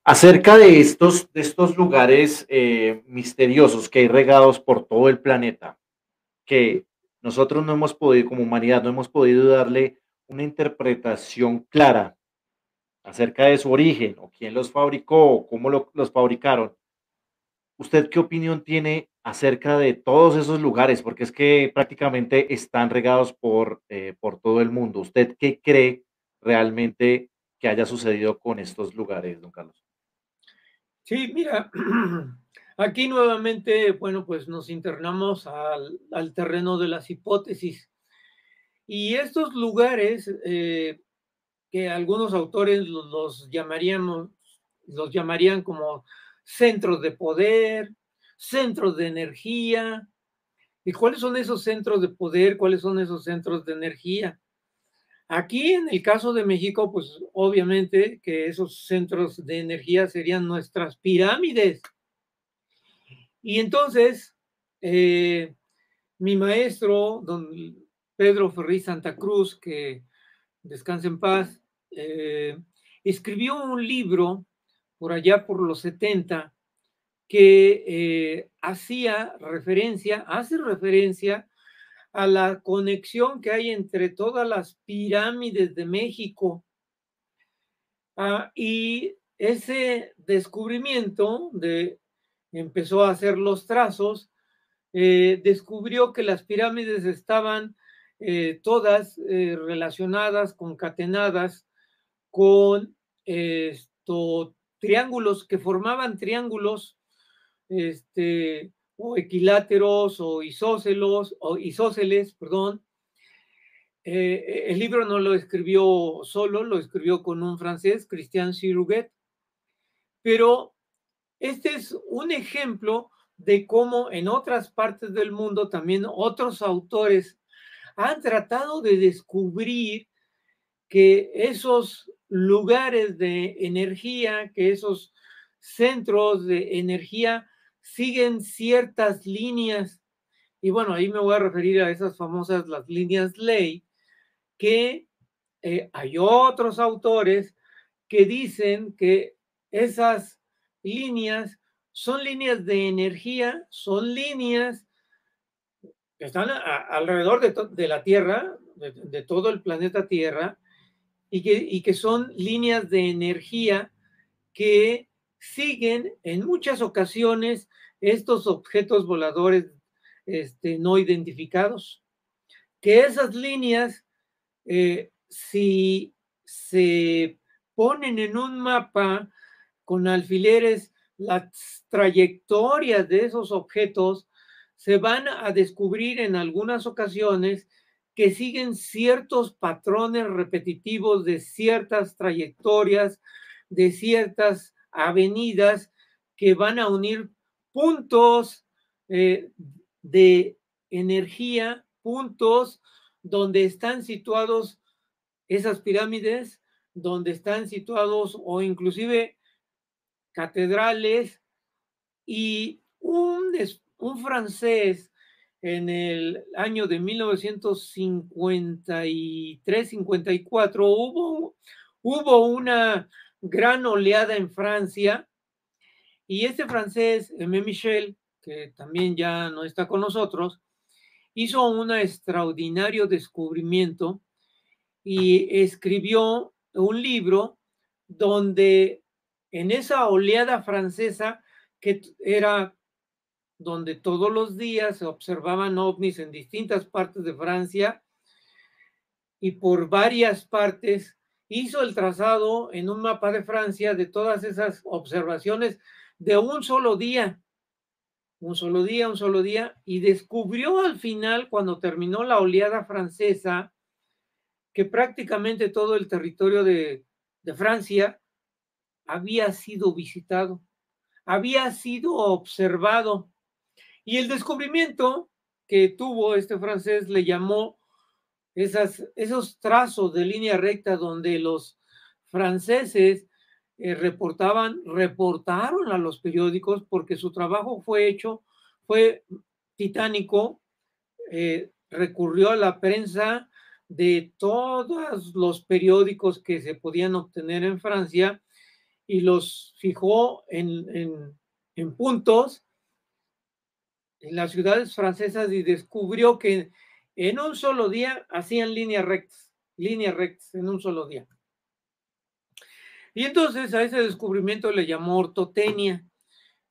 Acerca de estos, de estos lugares eh, misteriosos que hay regados por todo el planeta, que nosotros no hemos podido, como humanidad, no hemos podido darle una interpretación clara acerca de su origen o quién los fabricó o cómo los fabricaron. ¿Usted qué opinión tiene acerca de todos esos lugares? Porque es que prácticamente están regados por, eh, por todo el mundo. ¿Usted qué cree realmente que haya sucedido con estos lugares, don Carlos? Sí, mira, aquí nuevamente, bueno, pues nos internamos al, al terreno de las hipótesis. Y estos lugares, eh, que algunos autores los, llamaríamos, los llamarían como centros de poder, centros de energía. ¿Y cuáles son esos centros de poder? ¿Cuáles son esos centros de energía? Aquí en el caso de México, pues obviamente que esos centros de energía serían nuestras pirámides. Y entonces, eh, mi maestro, don Pedro Ferri Santa Cruz, que descanse en paz, eh, escribió un libro por allá por los 70 que eh, hacía referencia, hace referencia a la conexión que hay entre todas las pirámides de México. Ah, y ese descubrimiento de empezó a hacer los trazos, eh, descubrió que las pirámides estaban todas relacionadas, concatenadas con esto, triángulos que formaban triángulos este, o equiláteros o isócelos o isósceles, perdón. Eh, el libro no lo escribió solo, lo escribió con un francés, Christian Siruguet, pero este es un ejemplo de cómo en otras partes del mundo también otros autores han tratado de descubrir que esos lugares de energía, que esos centros de energía siguen ciertas líneas. Y bueno, ahí me voy a referir a esas famosas las líneas ley, que eh, hay otros autores que dicen que esas líneas son líneas de energía, son líneas que están alrededor de, la Tierra, de todo el planeta Tierra, y que, son líneas de energía que siguen en muchas ocasiones estos objetos voladores este, no identificados. Que esas líneas, eh, si se ponen en un mapa con alfileres, las trayectorias de esos objetos se van a descubrir en algunas ocasiones que siguen ciertos patrones repetitivos de ciertas trayectorias, de ciertas avenidas que van a unir puntos eh, de energía, puntos donde están situados esas pirámides, donde están situados o inclusive catedrales y un, un francés en el año de 1953-54 hubo, hubo una gran oleada en Francia y este francés, M. Michel, que también ya no está con nosotros, hizo un extraordinario descubrimiento y escribió un libro donde en esa oleada francesa que era donde todos los días se observaban ovnis en distintas partes de Francia y por varias partes hizo el trazado en un mapa de Francia de todas esas observaciones de un solo día, un solo día, un solo día, y descubrió al final, cuando terminó la oleada francesa, que prácticamente todo el territorio de, de Francia había sido visitado, había sido observado y el descubrimiento que tuvo este francés le llamó esas, esos trazos de línea recta donde los franceses eh, reportaban, reportaron a los periódicos porque su trabajo fue hecho, fue titánico, eh, recurrió a la prensa de todos los periódicos que se podían obtener en Francia y los fijó en, en, en puntos en las ciudades francesas y descubrió que en un solo día hacían líneas rectas, líneas rectas en un solo día. Y entonces a ese descubrimiento le llamó ortotenia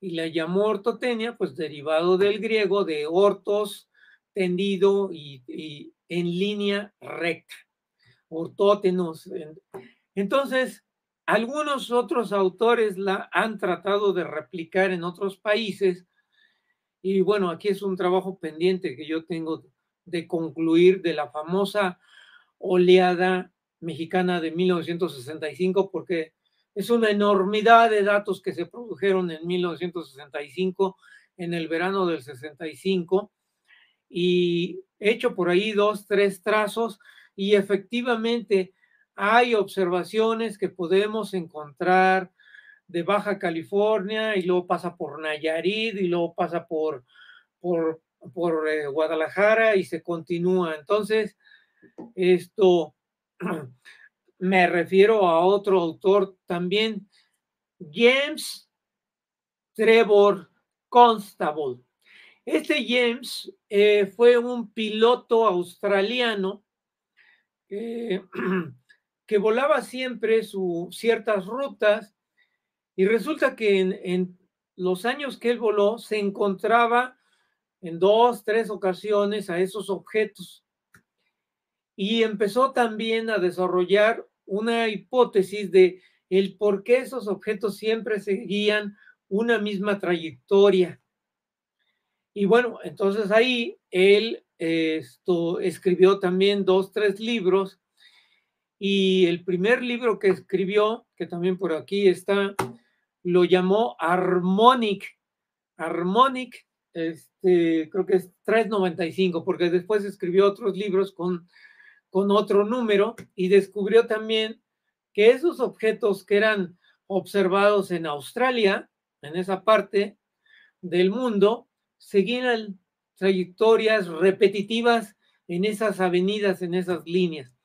y le llamó ortotenia, pues derivado del griego de ortos, tendido y, en línea recta, ortótenos. Entonces, algunos otros autores la han tratado de replicar en otros países y bueno, aquí es un trabajo pendiente que yo tengo de concluir de la famosa oleada mexicana de 1965, porque es una enormidad de datos que se produjeron en 1965, en el verano del 65, y he hecho por ahí dos, tres trazos, y efectivamente hay observaciones que podemos encontrar de Baja California y luego pasa por Nayarit y luego pasa por, por, por eh, Guadalajara y se continúa. Entonces, esto me refiero a otro autor también, James Trevor Constable. Este James eh, fue un piloto australiano que volaba siempre ciertas rutas y resulta que en, los años que él voló se encontraba en dos, tres ocasiones a esos objetos. Y empezó también a desarrollar una hipótesis de el por qué esos objetos siempre seguían una misma trayectoria. Y bueno, entonces ahí él esto, escribió también dos, tres libros. Y el primer libro que escribió, que también por aquí está, lo llamó Harmonic. Harmonic, este, creo que es 395, porque después escribió otros libros con, con otro número y descubrió también que esos objetos que eran observados en Australia, en esa parte del mundo, seguían trayectorias repetitivas en esas avenidas, en esas líneas.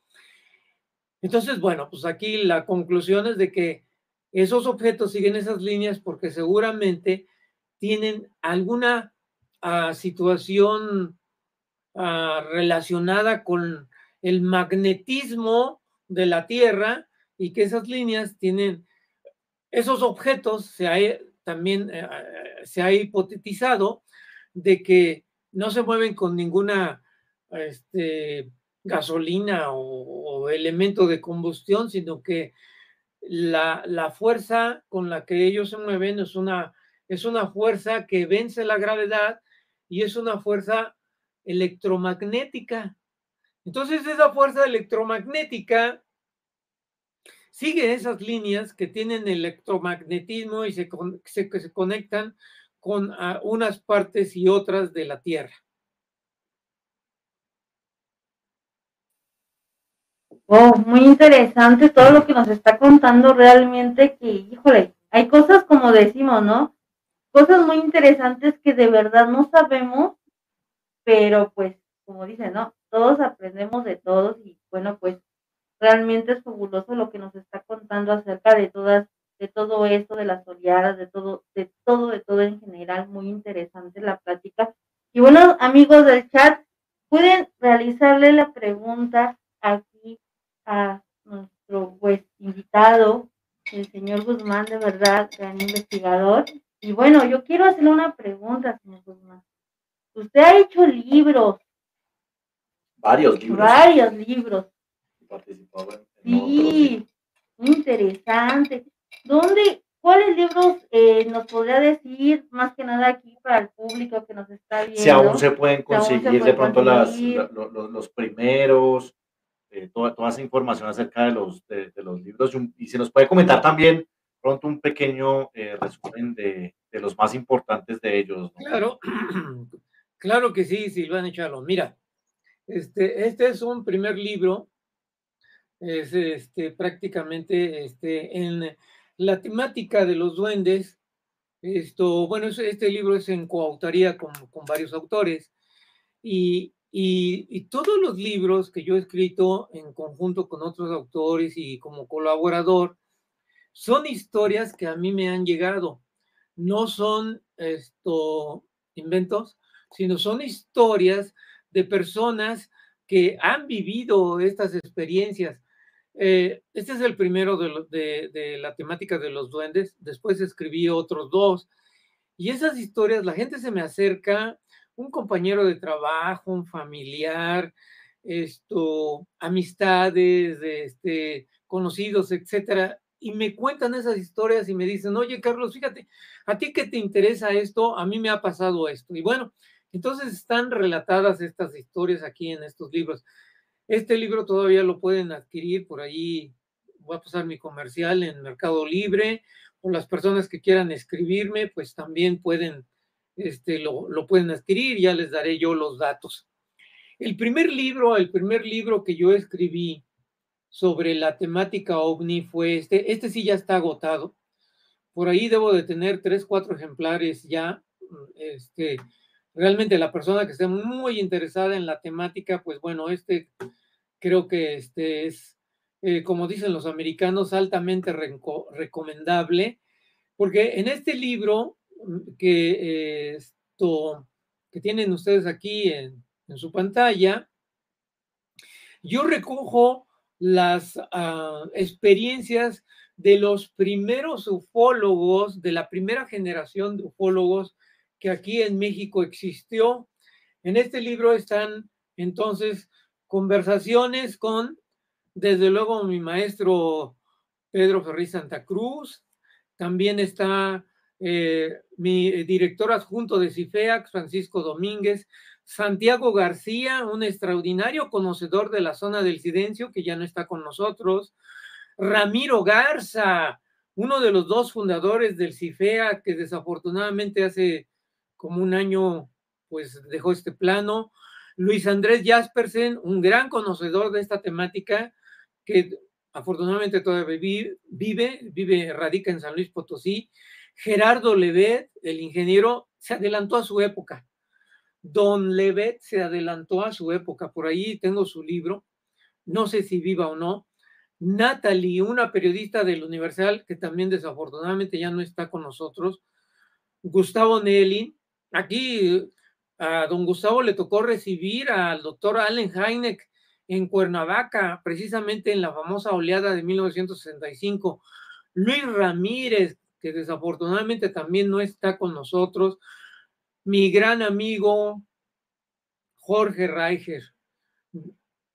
Entonces, bueno, pues aquí la conclusión es de que esos objetos siguen esas líneas porque seguramente tienen alguna ah, situación ah, relacionada con el magnetismo de la Tierra y que esas líneas tienen, esos objetos se ha, también eh, se ha hipotetizado de que no se mueven con ninguna este, gasolina o elemento de combustión, sino que la, fuerza con la que ellos se mueven es una, es una fuerza que vence la gravedad y es una fuerza electromagnética. Entonces esa fuerza electromagnética sigue esas líneas que tienen electromagnetismo y se, se, se conectan con ah, unas partes y otras de la tierra. Oh, muy interesante todo lo que nos está contando realmente que, híjole, hay cosas como decimos, ¿no? Cosas muy interesantes que de verdad no sabemos, pero pues, como dicen, ¿no? Todos aprendemos de todos y bueno, pues realmente es fabuloso lo que nos está contando acerca de todas, de todo esto, de las oleadas, de todo, de todo, de todo en general, muy interesante la plática. Y bueno, amigos del chat, pueden realizarle la pregunta aquí a nuestro pues invitado, el señor Guzmán, de verdad, gran investigador. Y bueno, yo quiero hacerle una pregunta, señor Guzmán. Usted ha hecho libros. Varios libros. Varios libros. sí, interesante. ¿Dónde, cuáles libros eh, nos podría decir, más que nada aquí para el público que nos está viendo? Si aún se pueden conseguir de pronto Las, los primeros, eh, toda, toda, esa información acerca de los, de, los libros y, se nos puede comentar también pronto un pequeño eh, resumen de, de, los más importantes de ellos. Claro, claro que sí, Silvana Chalo. Mira, este, este es un primer libro, es este, prácticamente este, en la temática de los duendes. Esto, bueno, este libro es en coautoría con, con varios autores y, y, todos los libros que yo he escrito en conjunto con otros autores y como colaborador son historias que a mí me han llegado. No son esto inventos, sino son historias de personas que han vivido estas experiencias. Eh, este es el primero de, de, la temática de los duendes. Después escribí otros dos. Y esas historias, la gente se me acerca un compañero de trabajo, un familiar, esto, amistades, este, conocidos, etcétera, y me cuentan esas historias y me dicen, oye, Carlos, fíjate, a ti que te interesa esto, a mí me ha pasado esto. Y bueno, entonces están relatadas estas historias aquí en estos libros. Este libro todavía lo pueden adquirir por ahí, voy a pasar mi comercial en Mercado Libre, o las personas que quieran escribirme, pues también pueden este, lo, pueden adquirir, ya les daré yo los datos. El primer libro, el primer libro que yo escribí sobre la temática ovni fue este, este sí ya está agotado. Por ahí debo de tener tres, cuatro ejemplares ya. Este, realmente la persona que esté muy interesada en la temática, pues bueno, este creo que este es, eh, como dicen los americanos, altamente recomendable, porque en este libro que esto que tienen ustedes aquí en, su pantalla, yo recojo las ah, experiencias de los primeros ufólogos, de la primera generación de ufólogos que aquí en México existió. En este libro están entonces conversaciones con, desde luego, mi maestro Pedro Ferri Santa Cruz, también está eh, mi director adjunto de CIFEAC, Francisco Domínguez, Santiago García, un extraordinario conocedor de la zona del silencio, que ya no está con nosotros, Ramiro Garza, uno de los dos fundadores del CIFEA, que desafortunadamente hace como un año pues dejó este plano, Luis Andrés Jaspersen, un gran conocedor de esta temática, que afortunadamente todavía vive, vive, radica en San Luis Potosí, Gerardo Levet, el ingeniero, se adelantó a su época. Don Levet se adelantó a su época. Por ahí tengo su libro. No sé si viva o no. Natalie, una periodista del Universal que también desafortunadamente ya no está con nosotros. Gustavo Nelly. Aquí a don Gustavo le tocó recibir al doctor Allen Heineck en Cuernavaca, precisamente en la famosa oleada de 1965. Luis Ramírez, que desafortunadamente también no está con nosotros, mi gran amigo Jorge Reicher,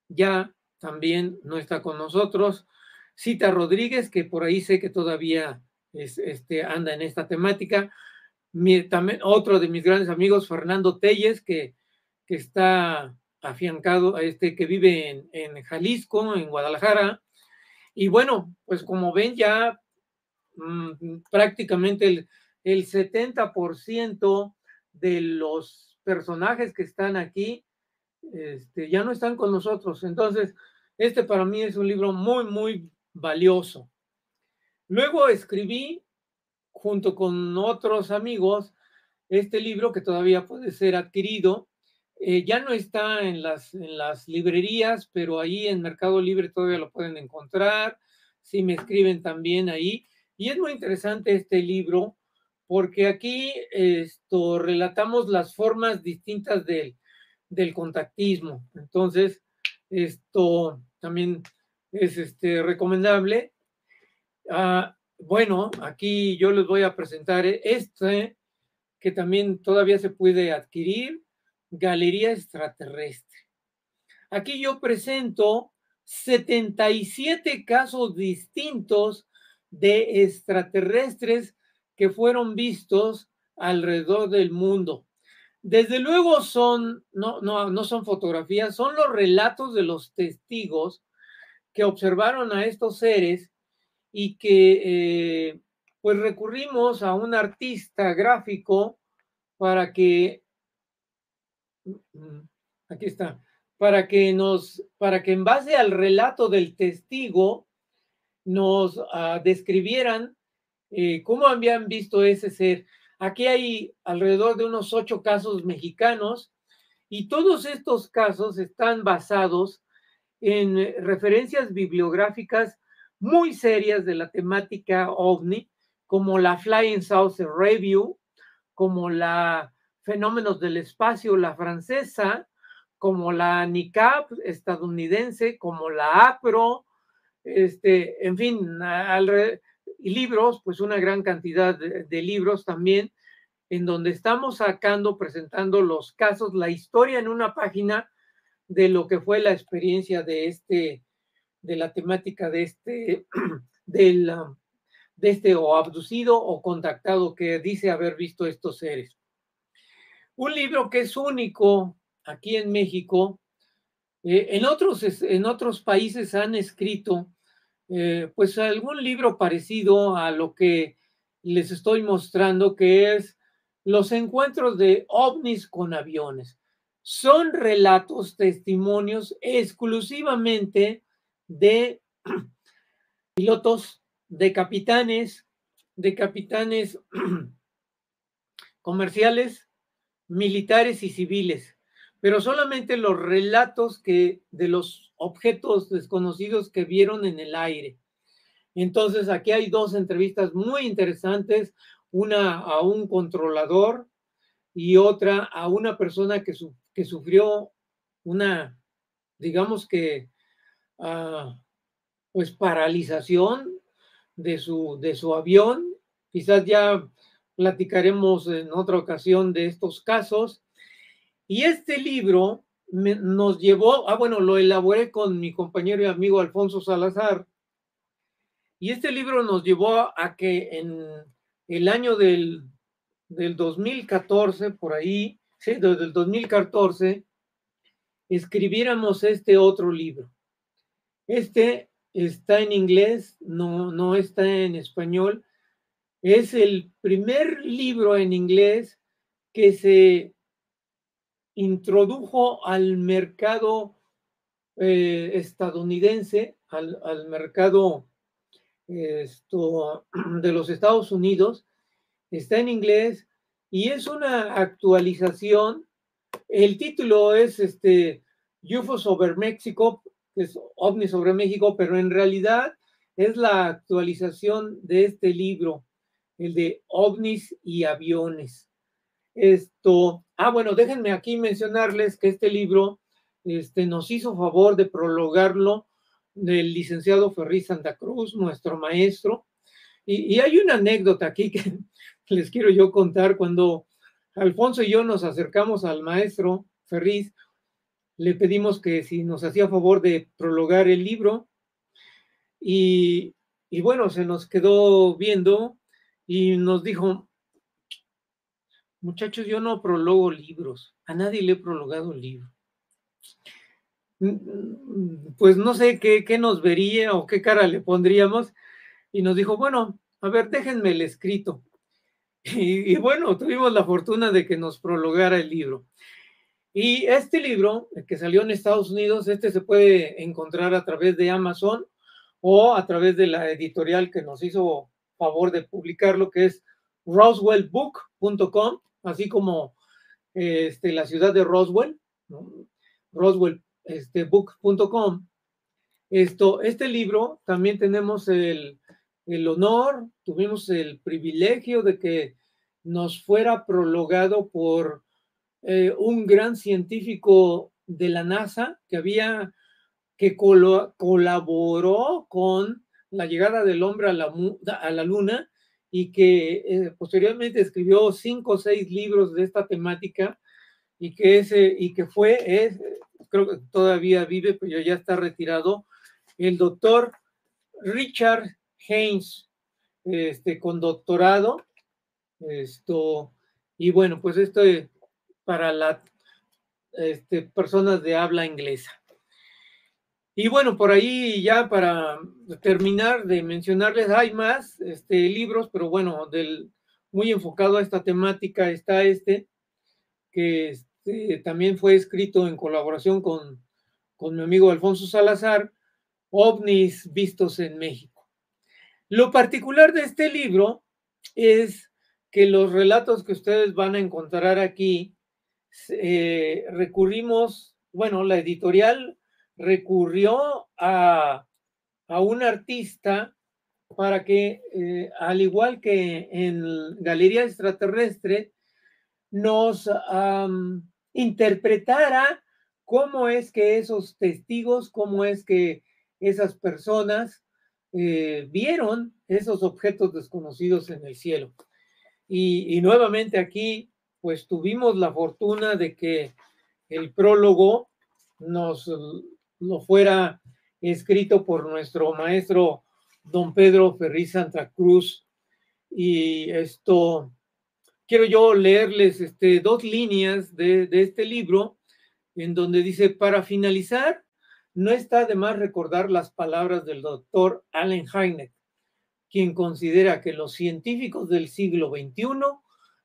ya también no está con nosotros. Cita Rodríguez, que por ahí sé que todavía este, anda en esta temática. también otro de mis grandes amigos, Fernando Telles, que, que está afiancado, este, que vive en, en Jalisco, en Guadalajara. Y bueno, pues como ven, ya Prácticamente el 70% de los personajes que están aquí este, ya no están con nosotros. Entonces, este para mí es un libro muy, muy valioso. Luego escribí, junto con otros amigos, este libro que todavía puede ser adquirido. Eh, ya no está en las, en las librerías, pero ahí en Mercado Libre todavía lo pueden encontrar. Si me escriben también ahí. Y es muy interesante este libro porque aquí esto, relatamos las formas distintas del, del contactismo. Entonces, esto también es este, recomendable. Ah, bueno, aquí yo les voy a presentar este que también todavía se puede adquirir, Galería Extraterrestre. Aquí yo presento 77 casos distintos de extraterrestres que fueron vistos alrededor del mundo. Desde luego son, no, no, no son fotografías, son los relatos de los testigos que observaron a estos seres y que eh, pues recurrimos a un artista gráfico para que, mm, aquí está, para que nos, para que en base al relato del testigo nos ah, describieran eh, cómo habían visto ese ser. Aquí hay alrededor de unos ocho casos mexicanos y todos estos casos están basados en referencias bibliográficas muy serias de la temática ovni, como la Flying Saucer Review, como la Fenómenos del Espacio, la francesa, como la NICAP estadounidense, como la APRO, este, en fin, libros, pues una gran cantidad de, libros también, en donde estamos sacando, presentando los casos, la historia en una página de lo que fue la experiencia de este, de la temática de este, del, de este o abducido o contactado que dice haber visto estos seres. Un libro que es único aquí en México, eh, en, otros, en otros países han escrito eh, pues algún libro parecido a lo que les estoy mostrando, que es los encuentros de ovnis con aviones. Son relatos, testimonios exclusivamente de pilotos, de capitanes, de capitanes comerciales, militares y civiles, pero solamente los relatos que de los objetos desconocidos que vieron en el aire. Entonces, aquí hay dos entrevistas muy interesantes, una a un controlador y otra a una persona que, que sufrió una, digamos que, uh, pues paralización de su, de su avión. Quizás ya platicaremos en otra ocasión de estos casos. Y este libro nos llevó, ah, bueno, lo elaboré con mi compañero y amigo Alfonso Salazar, y este libro nos llevó a que en el año del, del 2014, por ahí, sí, desde el 2014, escribiéramos este otro libro. Este está en inglés, no, no está en español. Es el primer libro en inglés que se introdujo al mercado eh, estadounidense, al, mercado esto, de los Estados Unidos, está en inglés y es una actualización. El título es este UFO sobre México, es OVNI sobre México, pero en realidad es la actualización de este libro, el de OVNIs y aviones. Esto, ah, bueno, déjenme aquí mencionarles que este libro este, nos hizo favor de prologarlo del licenciado Ferri Santa Cruz, nuestro maestro. Y, hay una anécdota aquí que les quiero yo contar. Cuando Alfonso y yo nos acercamos al maestro Ferriz, le pedimos que si nos hacía favor de prologar el libro. Y, y bueno, se nos quedó viendo y nos dijo, Muchachos, yo no prologo libros, a nadie le he prologado un libro. Mm, mm, pues no sé qué, qué nos vería o qué cara le pondríamos. Y nos dijo, bueno, a ver, déjenme el escrito. Y, bueno, tuvimos la fortuna de que nos prologara el libro. Y este libro, que salió en Estados Unidos, este se puede encontrar a través de Amazon o a través de la editorial que nos hizo favor de publicarlo, que es roswellbook.com, así como este, la ciudad de Roswell, roswellbook.com. Esto, este libro también tenemos el, el honor, tuvimos el privilegio de que nos fuera prologado por eh, un gran científico de la NASA que había que colaboró con la llegada del hombre a la, a la luna y que eh, posteriormente escribió cinco o seis libros de esta temática y que ese y que fue es, creo que todavía vive pero ya está retirado el doctor Richard Haynes, este, con doctorado. Esto, y bueno, pues esto para las este, personas de habla inglesa. Y bueno, por ahí ya para terminar de mencionarles, hay más este, libros, pero bueno, del, muy enfocado a esta temática está este, que este, también fue escrito en colaboración con, con mi amigo Alfonso Salazar, OVNIs vistos en México. Lo particular de este libro es que los relatos que ustedes van a encontrar aquí, eh, recurrimos, bueno, la editorial recurrió a, un artista para que, eh, al igual que en Galería Extraterrestre, nos interpretara cómo es que esos testigos, cómo es que esas personas eh, vieron esos objetos desconocidos en el cielo. Y, nuevamente aquí, pues tuvimos la fortuna de que el prólogo nos lo fuera escrito por nuestro maestro don Pedro Ferri Santa Cruz. Y esto, quiero yo leerles este, dos líneas de, de este libro en donde dice, para finalizar, no está de más recordar las palabras del doctor Allen Hynek, quien considera que los científicos del siglo XXI,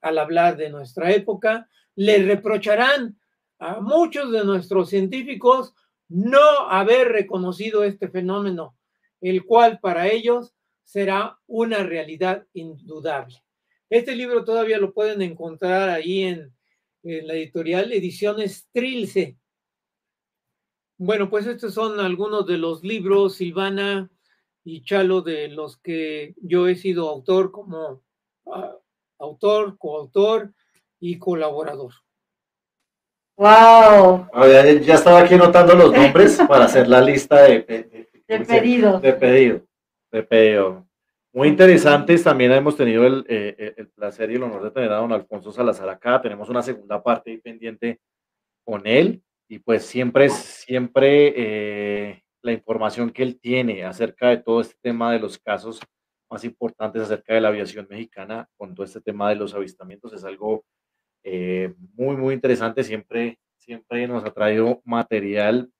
al hablar de nuestra época, le reprocharán a muchos de nuestros científicos no haber reconocido este fenómeno, el cual para ellos será una realidad indudable. Este libro todavía lo pueden encontrar ahí en, la editorial Ediciones Trilce, bueno, pues estos son algunos de los libros, Silvana y Chalo, de los que yo he sido autor como ah, autor, coautor y colaborador. ¡Wow! ya, estaba aquí anotando los nombres para hacer la lista de, de, pedidos. De pedido, de pedido. Muy interesantes, también hemos tenido el, eh, el, placer y el honor de tener a don Alfonso Salazar acá. Tenemos una segunda parte pendiente con él y pues siempre, siempre eh, la información que él tiene acerca de todo este tema de los casos más importantes acerca de la aviación mexicana con todo este tema de los avistamientos es algo eh, muy, muy interesante. Siempre, siempre nos ha traído material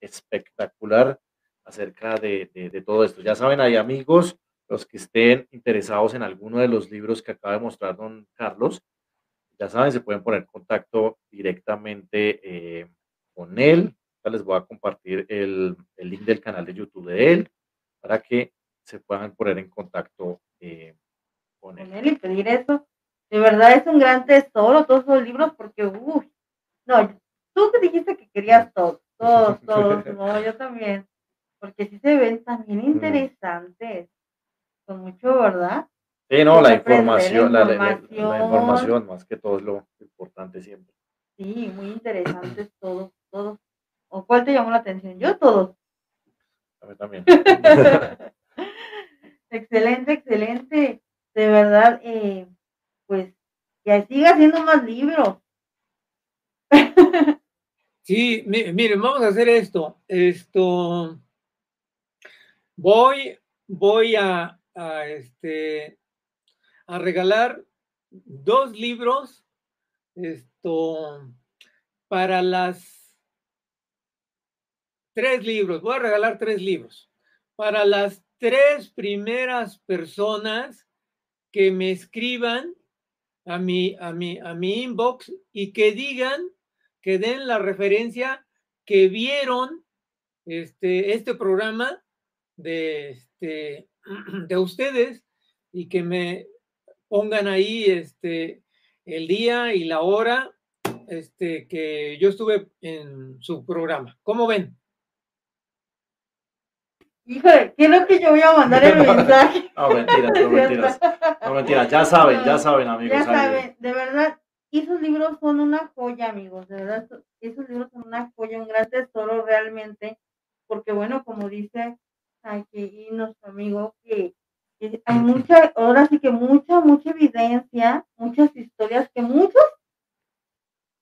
espectacular acerca de, de, todo esto. Ya saben, hay amigos, los que estén interesados en alguno de los libros que acaba de mostrar don Carlos, ya saben, se pueden poner en contacto directamente eh, con él. Ya les voy a compartir el, el, link del canal de YouTube de él para que se puedan poner en contacto eh, con, él. y pedir eso. De verdad es un gran tesoro todos los libros porque, uff, no, tú te dijiste que querías todos, todos, todos, no, yo también, porque sí se ven también interesantes, con mucho, ¿verdad? Sí, no, la información, la información, la, información, más que todo es lo importante siempre. Sí, muy interesantes todos todos. ¿O cuál te llamó la atención? Yo todos. A mí también. excelente, excelente. De verdad, eh, pues que siga haciendo más libros. sí, miren, vamos a hacer esto. Esto voy, voy a, a este a regalar dos libros. Esto para las tres libros, voy a regalar tres libros para las tres primeras personas que me escriban a mi, a mi, a mi inbox y que digan, que den la referencia que vieron este, este programa de, este, de ustedes y que me pongan ahí este, el día y la hora este, que yo estuve en su programa. ¿Cómo ven? Híjole, quiero que yo voy a mandar el mensaje. No, mentiras, no mentiras. No mentiras, ya saben, ya saben, amigos. Ya saben, de verdad, esos libros son una joya, amigos, de verdad, esos libros son una joya, un gran tesoro realmente, porque bueno, como dice aquí nuestro amigo, que, que hay mucha, ahora sí que mucha, mucha evidencia, muchas historias que muchos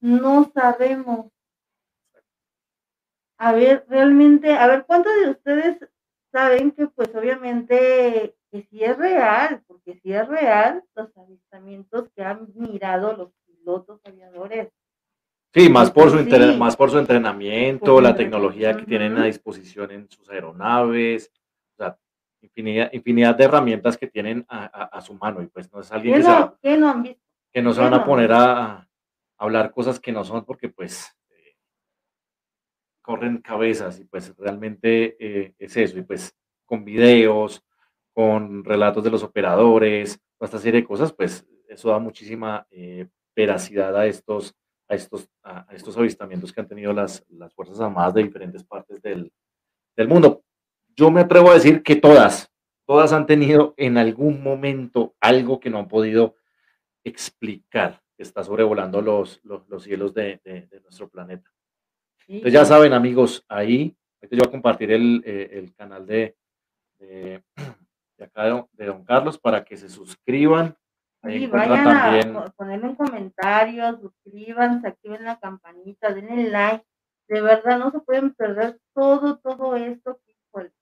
no sabemos. A ver, realmente, a ver, ¿cuántos de ustedes saben que pues obviamente que sí es real, porque sí es real los avistamientos que han mirado los pilotos aviadores. Sí, más por su, Sí. más por su entrenamiento, Por la tecnología que tienen a disposición en sus aeronaves, o sea, infinidad, infinidad de herramientas que tienen a, a- a su mano y pues no es alguien ¿Qué que, se va- no, no han visto? que no se van a poner a, a hablar cosas que no son porque pues corren cabezas y pues realmente eh, es eso y pues con videos, con relatos de los operadores, toda esta serie de cosas, pues eso da muchísima eh, veracidad a estos, a estos, a, estos avistamientos que han tenido las, las Fuerzas Armadas de diferentes partes del, del mundo. Yo me atrevo a decir que todas, todas han tenido en algún momento algo que no han podido explicar que está sobrevolando los, los, los cielos de- de nuestro planeta. Entonces ya saben amigos, ahí, yo voy a compartir el, eh, el canal de, de, de acá de don, Carlos para que se suscriban. Ahí Sí, vayan a también, po- ponerle un comentario, suscríbanse, activen la campanita, denle like. De verdad, no se pueden perder todo, todo esto. que,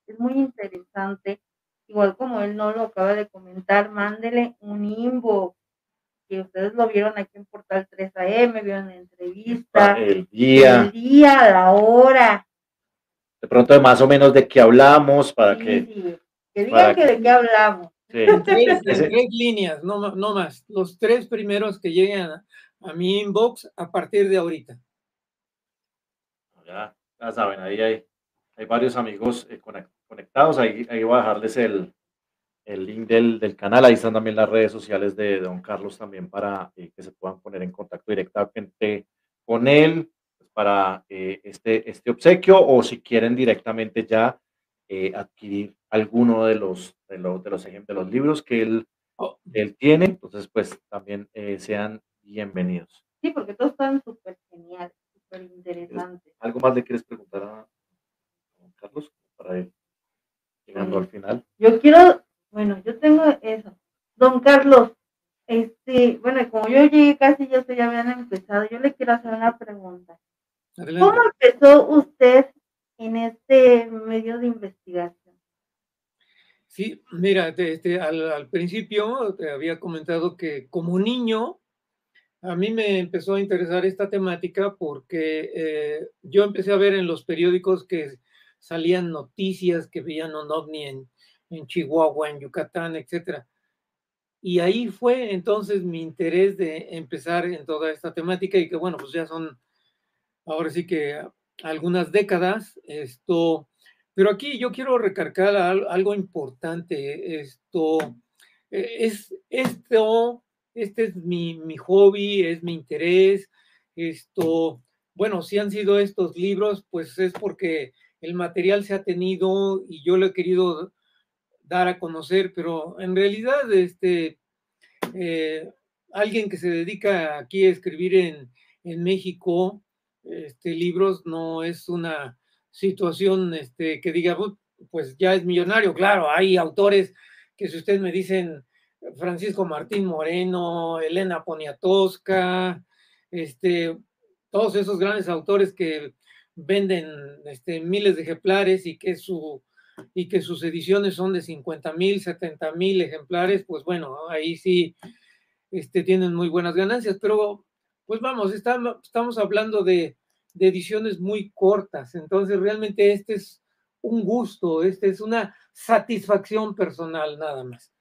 es muy interesante. Igual como él no lo acaba de comentar, mándele un inbox. Que ustedes lo vieron aquí en Portal 3AM, vieron la entrevista, el día, el día, la hora. de pronto de más o menos de qué hablamos para Sí, que... sí, que digan que de qué hablamos. sí, En tres, líneas, no, no más. Los tres primeros que lleguen a, a mi inbox a partir de ahorita. ya, ya saben, ahí hay, hay varios amigos eh, conec- conectados. Ahí, ahí voy a dejarles el, el link del, del canal. Ahí están también las redes sociales de don Carlos también para eh, que se puedan poner en contacto directamente con él pues, para eh, este, este obsequio o si quieren directamente ya eh, adquirir alguno de los, de los, de los, de los libros que él, Oh. él tiene. Entonces, pues también eh, sean bienvenidos. Sí, porque todos están súper geniales, súper interesantes. ¿Algo más le quieres preguntar a don Carlos para ir llegando al final? Yo quiero, bueno, yo tengo eso. Don Carlos, este, bueno, como yo llegué casi, ya ustedes ya habían empezado, yo le quiero hacer una pregunta. Adelante. ¿Cómo empezó usted en este medio de investigación? Sí, mira, te- este, al, al principio te había comentado que como niño a mí me empezó a interesar esta temática porque eh, yo empecé a ver en los periódicos que salían noticias que veían un ovni en, en Chihuahua, en Yucatán, etcétera. Y ahí fue entonces mi interés de empezar en toda esta temática y que bueno, pues ya son ahora sí que algunas décadas, esto, pero aquí yo quiero recargar al- algo importante, esto, eh, es esto, este es mi, mi hobby, es mi interés, esto, bueno, si han sido estos libros, pues es porque el material se ha tenido y yo lo he querido dar a conocer, pero en realidad, este, eh, alguien que se dedica aquí a escribir en, en México, este, libros no es una situación este, que diga, "Uh, pues ya es millonario. Claro, hay autores que si ustedes me dicen Francisco Martín Moreno, Elena Poniatowska, este, todos esos grandes autores que venden este, miles de ejemplares y que su y que sus ediciones son de 50 mil, 70 mil ejemplares, pues bueno, ahí sí este, tienen muy buenas ganancias, pero pues vamos, estamos, hablando de, de ediciones muy cortas, entonces realmente este es un gusto, este es una satisfacción personal nada más.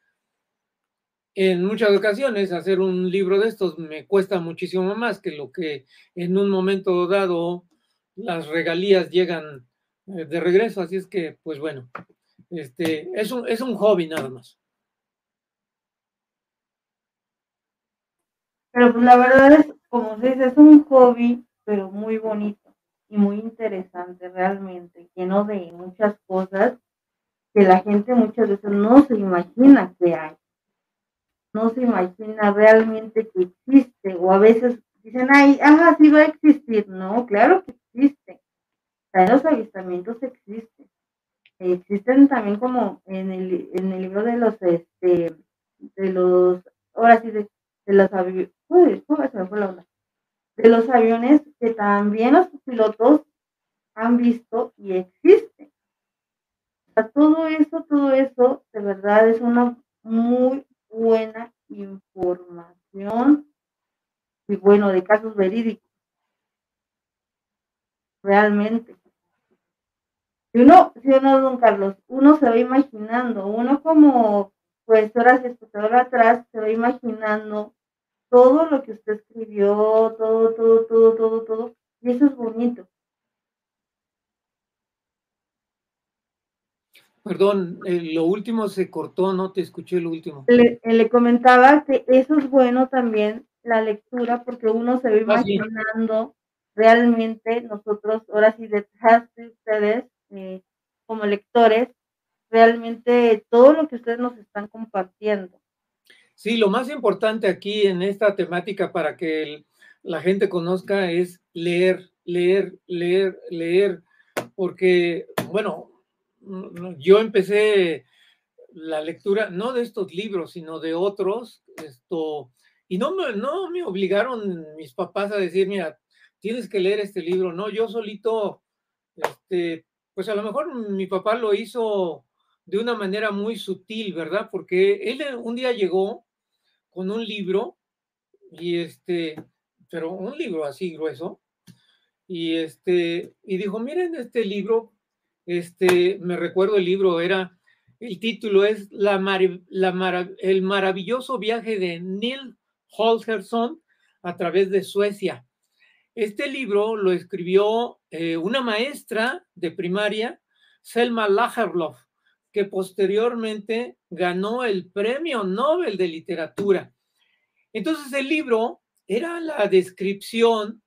en muchas ocasiones hacer un libro de estos me cuesta muchísimo más que lo que en un momento dado las regalías llegan de regreso, así es que, pues bueno, este, es, un, es un hobby nada más. Pero pues la verdad es, como se dice, es un hobby, pero muy bonito y muy interesante realmente, lleno de muchas cosas que la gente muchas veces no se imagina que hay. No se imagina realmente que existe, o a veces dicen, ay, ajá, sí va a existir. No, claro que existe. En los avistamientos existen. Existen también como en el, en el libro de los, este, de los, ahora sí, de, de los aviones, De los aviones que también los pilotos han visto y existen todo eso, todo eso, de verdad es una muy buena información y bueno, de casos verídicos. Realmente. Y uno, si uno, don Carlos, uno se va imaginando, uno como profesora y espectador atrás se va imaginando todo lo que usted escribió, todo, todo, todo, todo, todo, y eso es bonito. Perdón, eh, lo último se cortó, no te escuché lo último. Le, eh, le, comentaba que eso es bueno también, la lectura, porque uno se ve ah, imaginando realmente nosotros, ahora sí, detrás de ustedes, eh, como lectores, realmente todo lo que ustedes nos están compartiendo. Sí, lo más importante aquí en esta temática para que la gente conozca es leer, leer, leer, leer, porque, bueno, yo empecé la lectura, no de estos libros, sino de otros, esto, y no me, no me obligaron mis papás a decir, mira, tienes que leer este libro, no, yo solito, este, pues a lo mejor mi papá lo hizo de una manera muy sutil, ¿verdad? Porque él un día llegó con un libro, y este, pero un libro así grueso, y este, y dijo, miren este libro, este, me recuerdo el libro, era, el título es la, la El maravilloso viaje de Neil Holgersson a través de Suecia. Este libro lo escribió eh, una maestra de primaria, Selma Lagerlof, que posteriormente ganó el Premio Nobel de Literatura. Entonces el libro era la descripción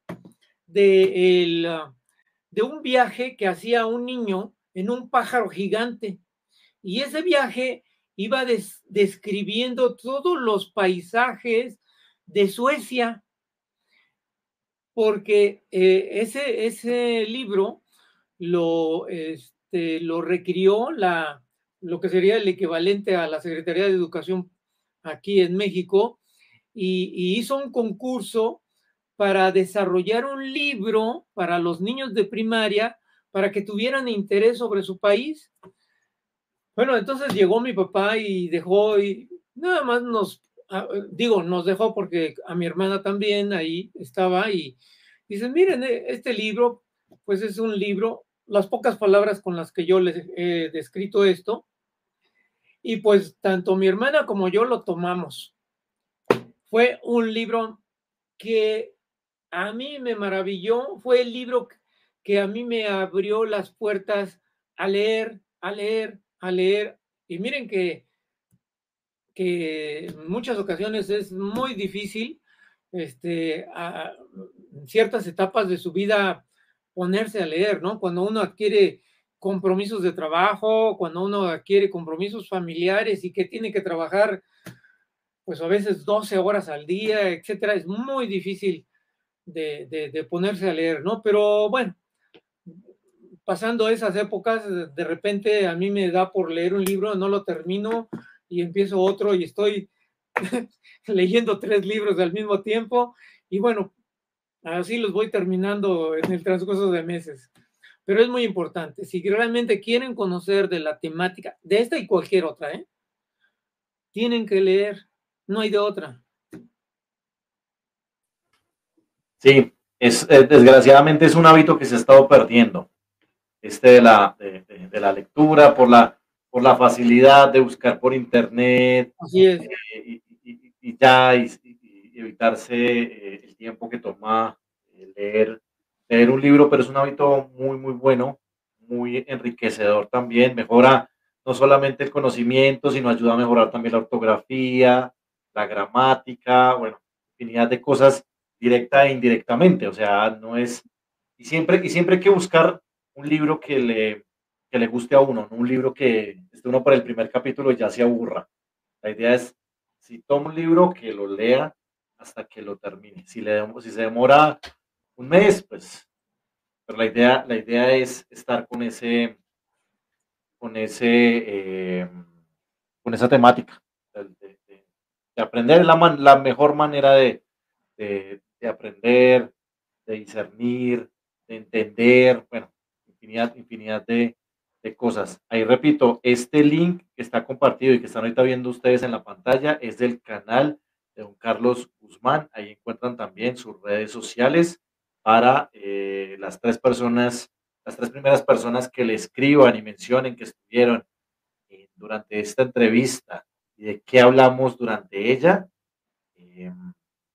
de de un viaje que hacía un niño en un pájaro gigante. Y ese viaje iba describiendo todos los paisajes de Suecia, porque eh, ese, ese libro lo, este, lo requirió la, lo que sería el equivalente a la Secretaría de Educación aquí en México, y hizo un concurso para desarrollar un libro para los niños de primaria para que tuvieran interés sobre su país. Bueno, entonces llegó mi papá y dejó, y nada más nos, ah, digo, nos dejó porque a mi hermana también ahí estaba y dicen, miren, eh, este libro, pues es un libro, las pocas palabras con las que yo les he descrito esto, y pues tanto mi hermana como yo lo tomamos. Fue un libro que a mí me maravilló, fue el libro que a mí me abrió las puertas a leer, a leer, a leer. Y miren que, que en muchas ocasiones es muy difícil este, a, ciertas etapas de su vida ponerse a leer, ¿no? Cuando uno adquiere compromisos de trabajo, cuando uno adquiere compromisos familiares y que tiene que trabajar, pues a veces 12 horas al día, etcétera, es muy difícil de, ponerse a leer, ¿no? Pero bueno, pasando esas épocas, de repente a mí me da por leer un libro, no lo termino y empiezo otro y estoy leyendo tres libros al mismo tiempo y bueno, así los voy terminando en el transcurso de meses. Pero es muy importante, si realmente quieren conocer de la temática, de esta y cualquier otra, ¿eh? tienen que leer, no hay de otra. Sí, es, eh, desgraciadamente es un hábito que se ha estado perdiendo, este de la, de, la lectura, por la, por la facilidad de buscar por internet. Así es. Eh, y, y ya, y, evitarse eh, el tiempo que toma eh, leer, leer un libro, pero es un hábito muy, muy bueno, muy enriquecedor también, mejora no solamente el conocimiento, sino ayuda a mejorar también la ortografía, la gramática, bueno, infinidad de cosas directa e indirectamente, o sea, no es, y siempre, y siempre hay que buscar un libro que le, que le guste a uno, no un libro que esté uno por el primer capítulo y ya se aburra. La idea es, si toma un libro, que lo lea hasta que lo termine. Si, le, si se demora un mes, pues, pero la idea, la idea es estar con ese, con ese, eh, con esa temática, de, aprender la, la mejor manera de, de, aprender, de discernir, de entender, bueno, infinidad de, de cosas. Ahí repito, este link que está compartido y que están ahorita viendo ustedes en la pantalla es del canal de don Carlos Guzmán. Ahí encuentran también sus redes sociales para eh, las tres personas, las tres primeras personas que le escriban y mencionen que estuvieron eh, durante esta entrevista y de qué hablamos durante ella, eh,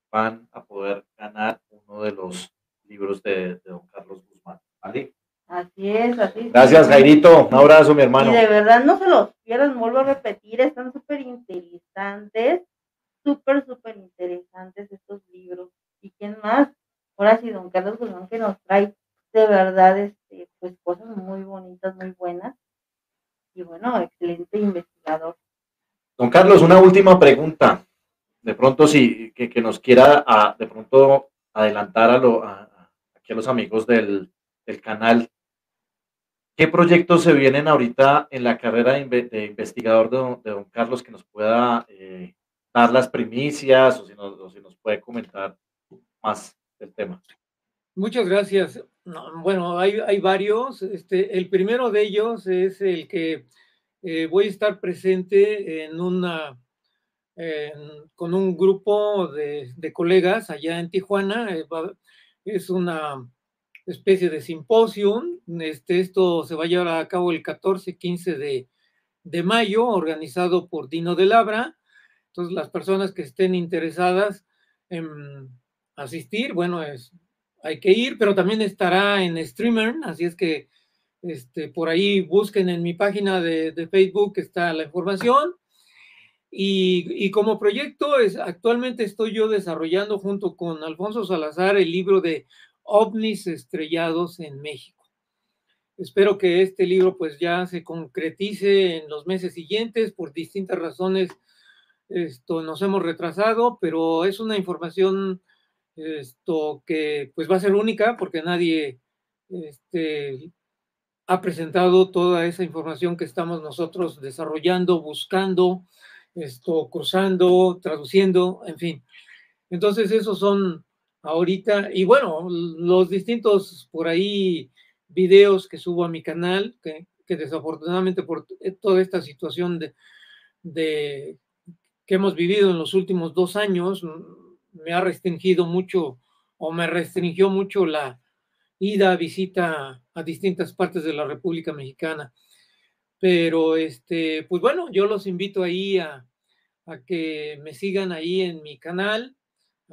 van a poder ganar uno de los libros de, don Carlos Guzmán. ¿Vale? Así es, así es. Gracias, Jairito. Un abrazo, mi hermano. Y de verdad no se los pierdan, vuelvo a repetir, están súper interesantes, súper, súper interesantes estos libros. ¿Y quién más? Ahora sí, don Carlos Guzmán, que nos trae de verdad este, pues cosas muy bonitas, muy buenas. Y bueno, excelente investigador. Don Carlos, una última pregunta. De pronto, sí, que, nos quiera a, de pronto adelantar a, lo, aquí a los amigos del, canal. ¿Qué proyectos se vienen ahorita en la carrera de, investigador de don, Carlos que nos pueda eh, dar las primicias o si, nos, puede comentar más? el tema. Muchas gracias. bueno, hay, hay, varios. Este, el primero de ellos es el que eh, voy a estar presente en una, con un grupo de, de, colegas allá en Tijuana. Eh, es una especie de simposium. Este, esto se va a llevar a cabo el 14 15 de, de mayo, organizado por Dino de Labra. Entonces, las personas que estén interesadas en asistir, bueno, es, hay que ir, pero también estará en streamer, así es que este, por ahí busquen en mi página de, Facebook, está la información. Y, como proyecto, es, actualmente estoy yo desarrollando junto con Alfonso Salazar el libro de ovnis estrellados en México. Espero que este libro pues ya se concretice en los meses siguientes por distintas razones. Esto nos hemos retrasado, pero es una información esto que pues va a ser única porque nadie este, ha presentado toda esa información que estamos nosotros desarrollando, buscando, esto, cruzando, traduciendo, en fin. Entonces, esos son ahorita, y bueno, los distintos por ahí videos que subo a mi canal, que, desafortunadamente por toda esta situación de, de, que hemos vivido en los últimos dos años, me ha restringido mucho o me restringió mucho la ida, visita a distintas partes de la República Mexicana. Pero, este, pues bueno, yo los invito ahí a, que me sigan ahí en mi canal,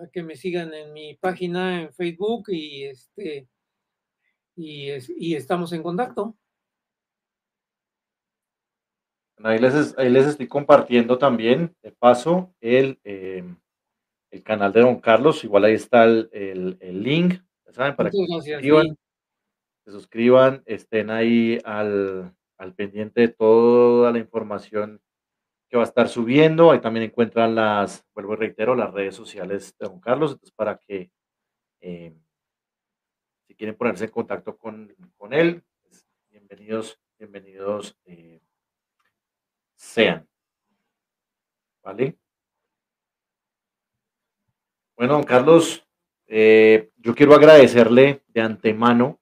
a que me sigan en mi página en Facebook y este y, y estamos en contacto. Ahí les, ahí les estoy compartiendo también, de paso, el, eh, el canal de Don Carlos. Igual ahí está el, link, ¿saben? Para que se suscriban, estén ahí al, pendiente de toda la información que va a estar subiendo. Ahí también encuentran las, vuelvo y reitero, las redes sociales de Don Carlos. Entonces, para que eh, si quieren ponerse en contacto con, él, pues, bienvenidos, bienvenidos eh, sean. ¿Vale? Bueno, don Carlos, eh, yo quiero agradecerle de antemano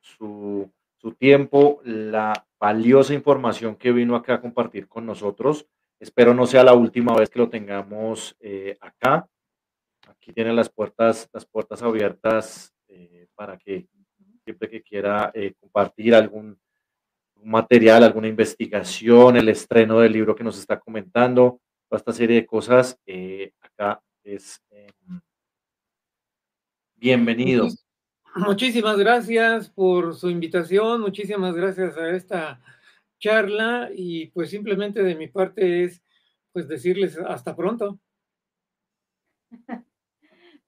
su, tiempo, la valiosa información que vino acá a compartir con nosotros. Espero no sea la última vez que lo tengamos eh, acá. Aquí tiene las puertas, las puertas abiertas eh, para que siempre que quiera compartir algún material, alguna investigación, el estreno del libro que nos está comentando, toda esta serie de cosas, eh, acá es em, bienvenido. Muchísimas gracias por su invitación, muchísimas gracias a esta charla y pues simplemente de mi parte es pues decirles hasta pronto.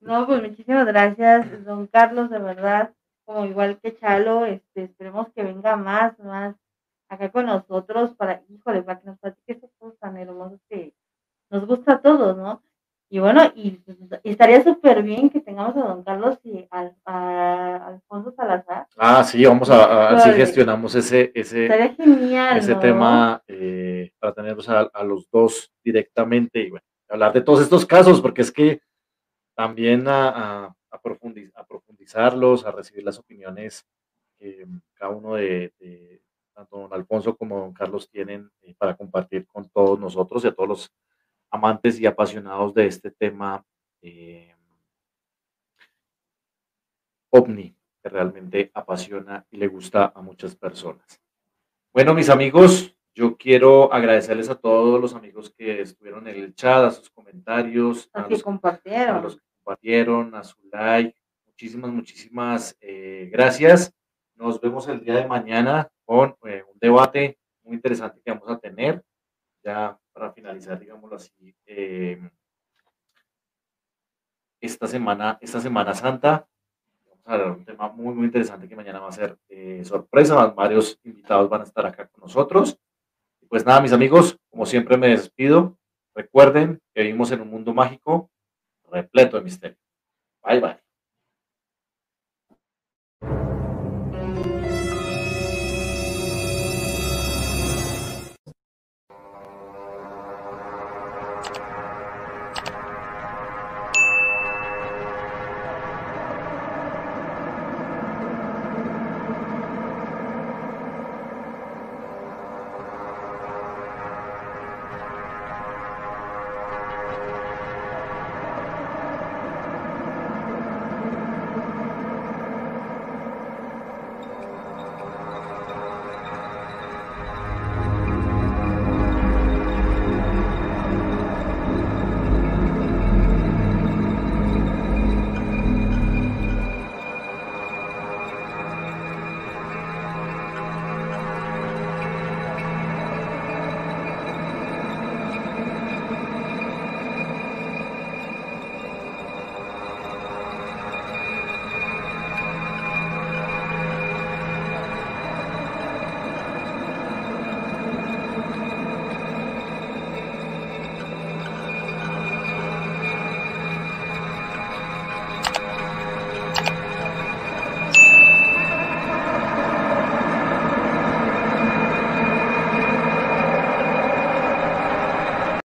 No, pues muchísimas gracias, don Carlos, de verdad, como igual que Chalo, este, esperemos que venga más, más acá con nosotros para, híjole, para que nos platique estos cosas tan hermosos que nos gusta a todos, ¿no? Y bueno, y, estaría súper bien que tengamos a don Carlos y a, Alfonso Salazar. Ah, sí, vamos a, a si gestionamos ese, ese, genial, ese tema eh, para tenerlos a, los dos directamente y bueno, hablar de todos estos casos, porque es que también a, a profundizarlos, a recibir las opiniones que cada uno de, tanto don Alfonso como don Carlos tienen eh, para compartir con todos nosotros y a todos los amantes y apasionados de este tema eh, ovni, que realmente apasiona y le gusta a muchas personas. Bueno, mis amigos, yo quiero agradecerles a todos los amigos que estuvieron en el chat, a sus comentarios, a, los, que compartieron. a los que compartieron, a su like. Muchísimas, muchísimas eh, gracias. Nos vemos el día de mañana con eh, un debate muy interesante que vamos a tener ya para finalizar, digámoslo así, em, esta, semana, esta Semana Santa, vamos a hablar de un tema muy, muy interesante que mañana va a ser eh, sorpresa. Varios invitados van a estar acá con nosotros. Y pues nada, mis amigos, como siempre me despido. Recuerden que vivimos en un mundo mágico repleto de misterio. Bye, bye.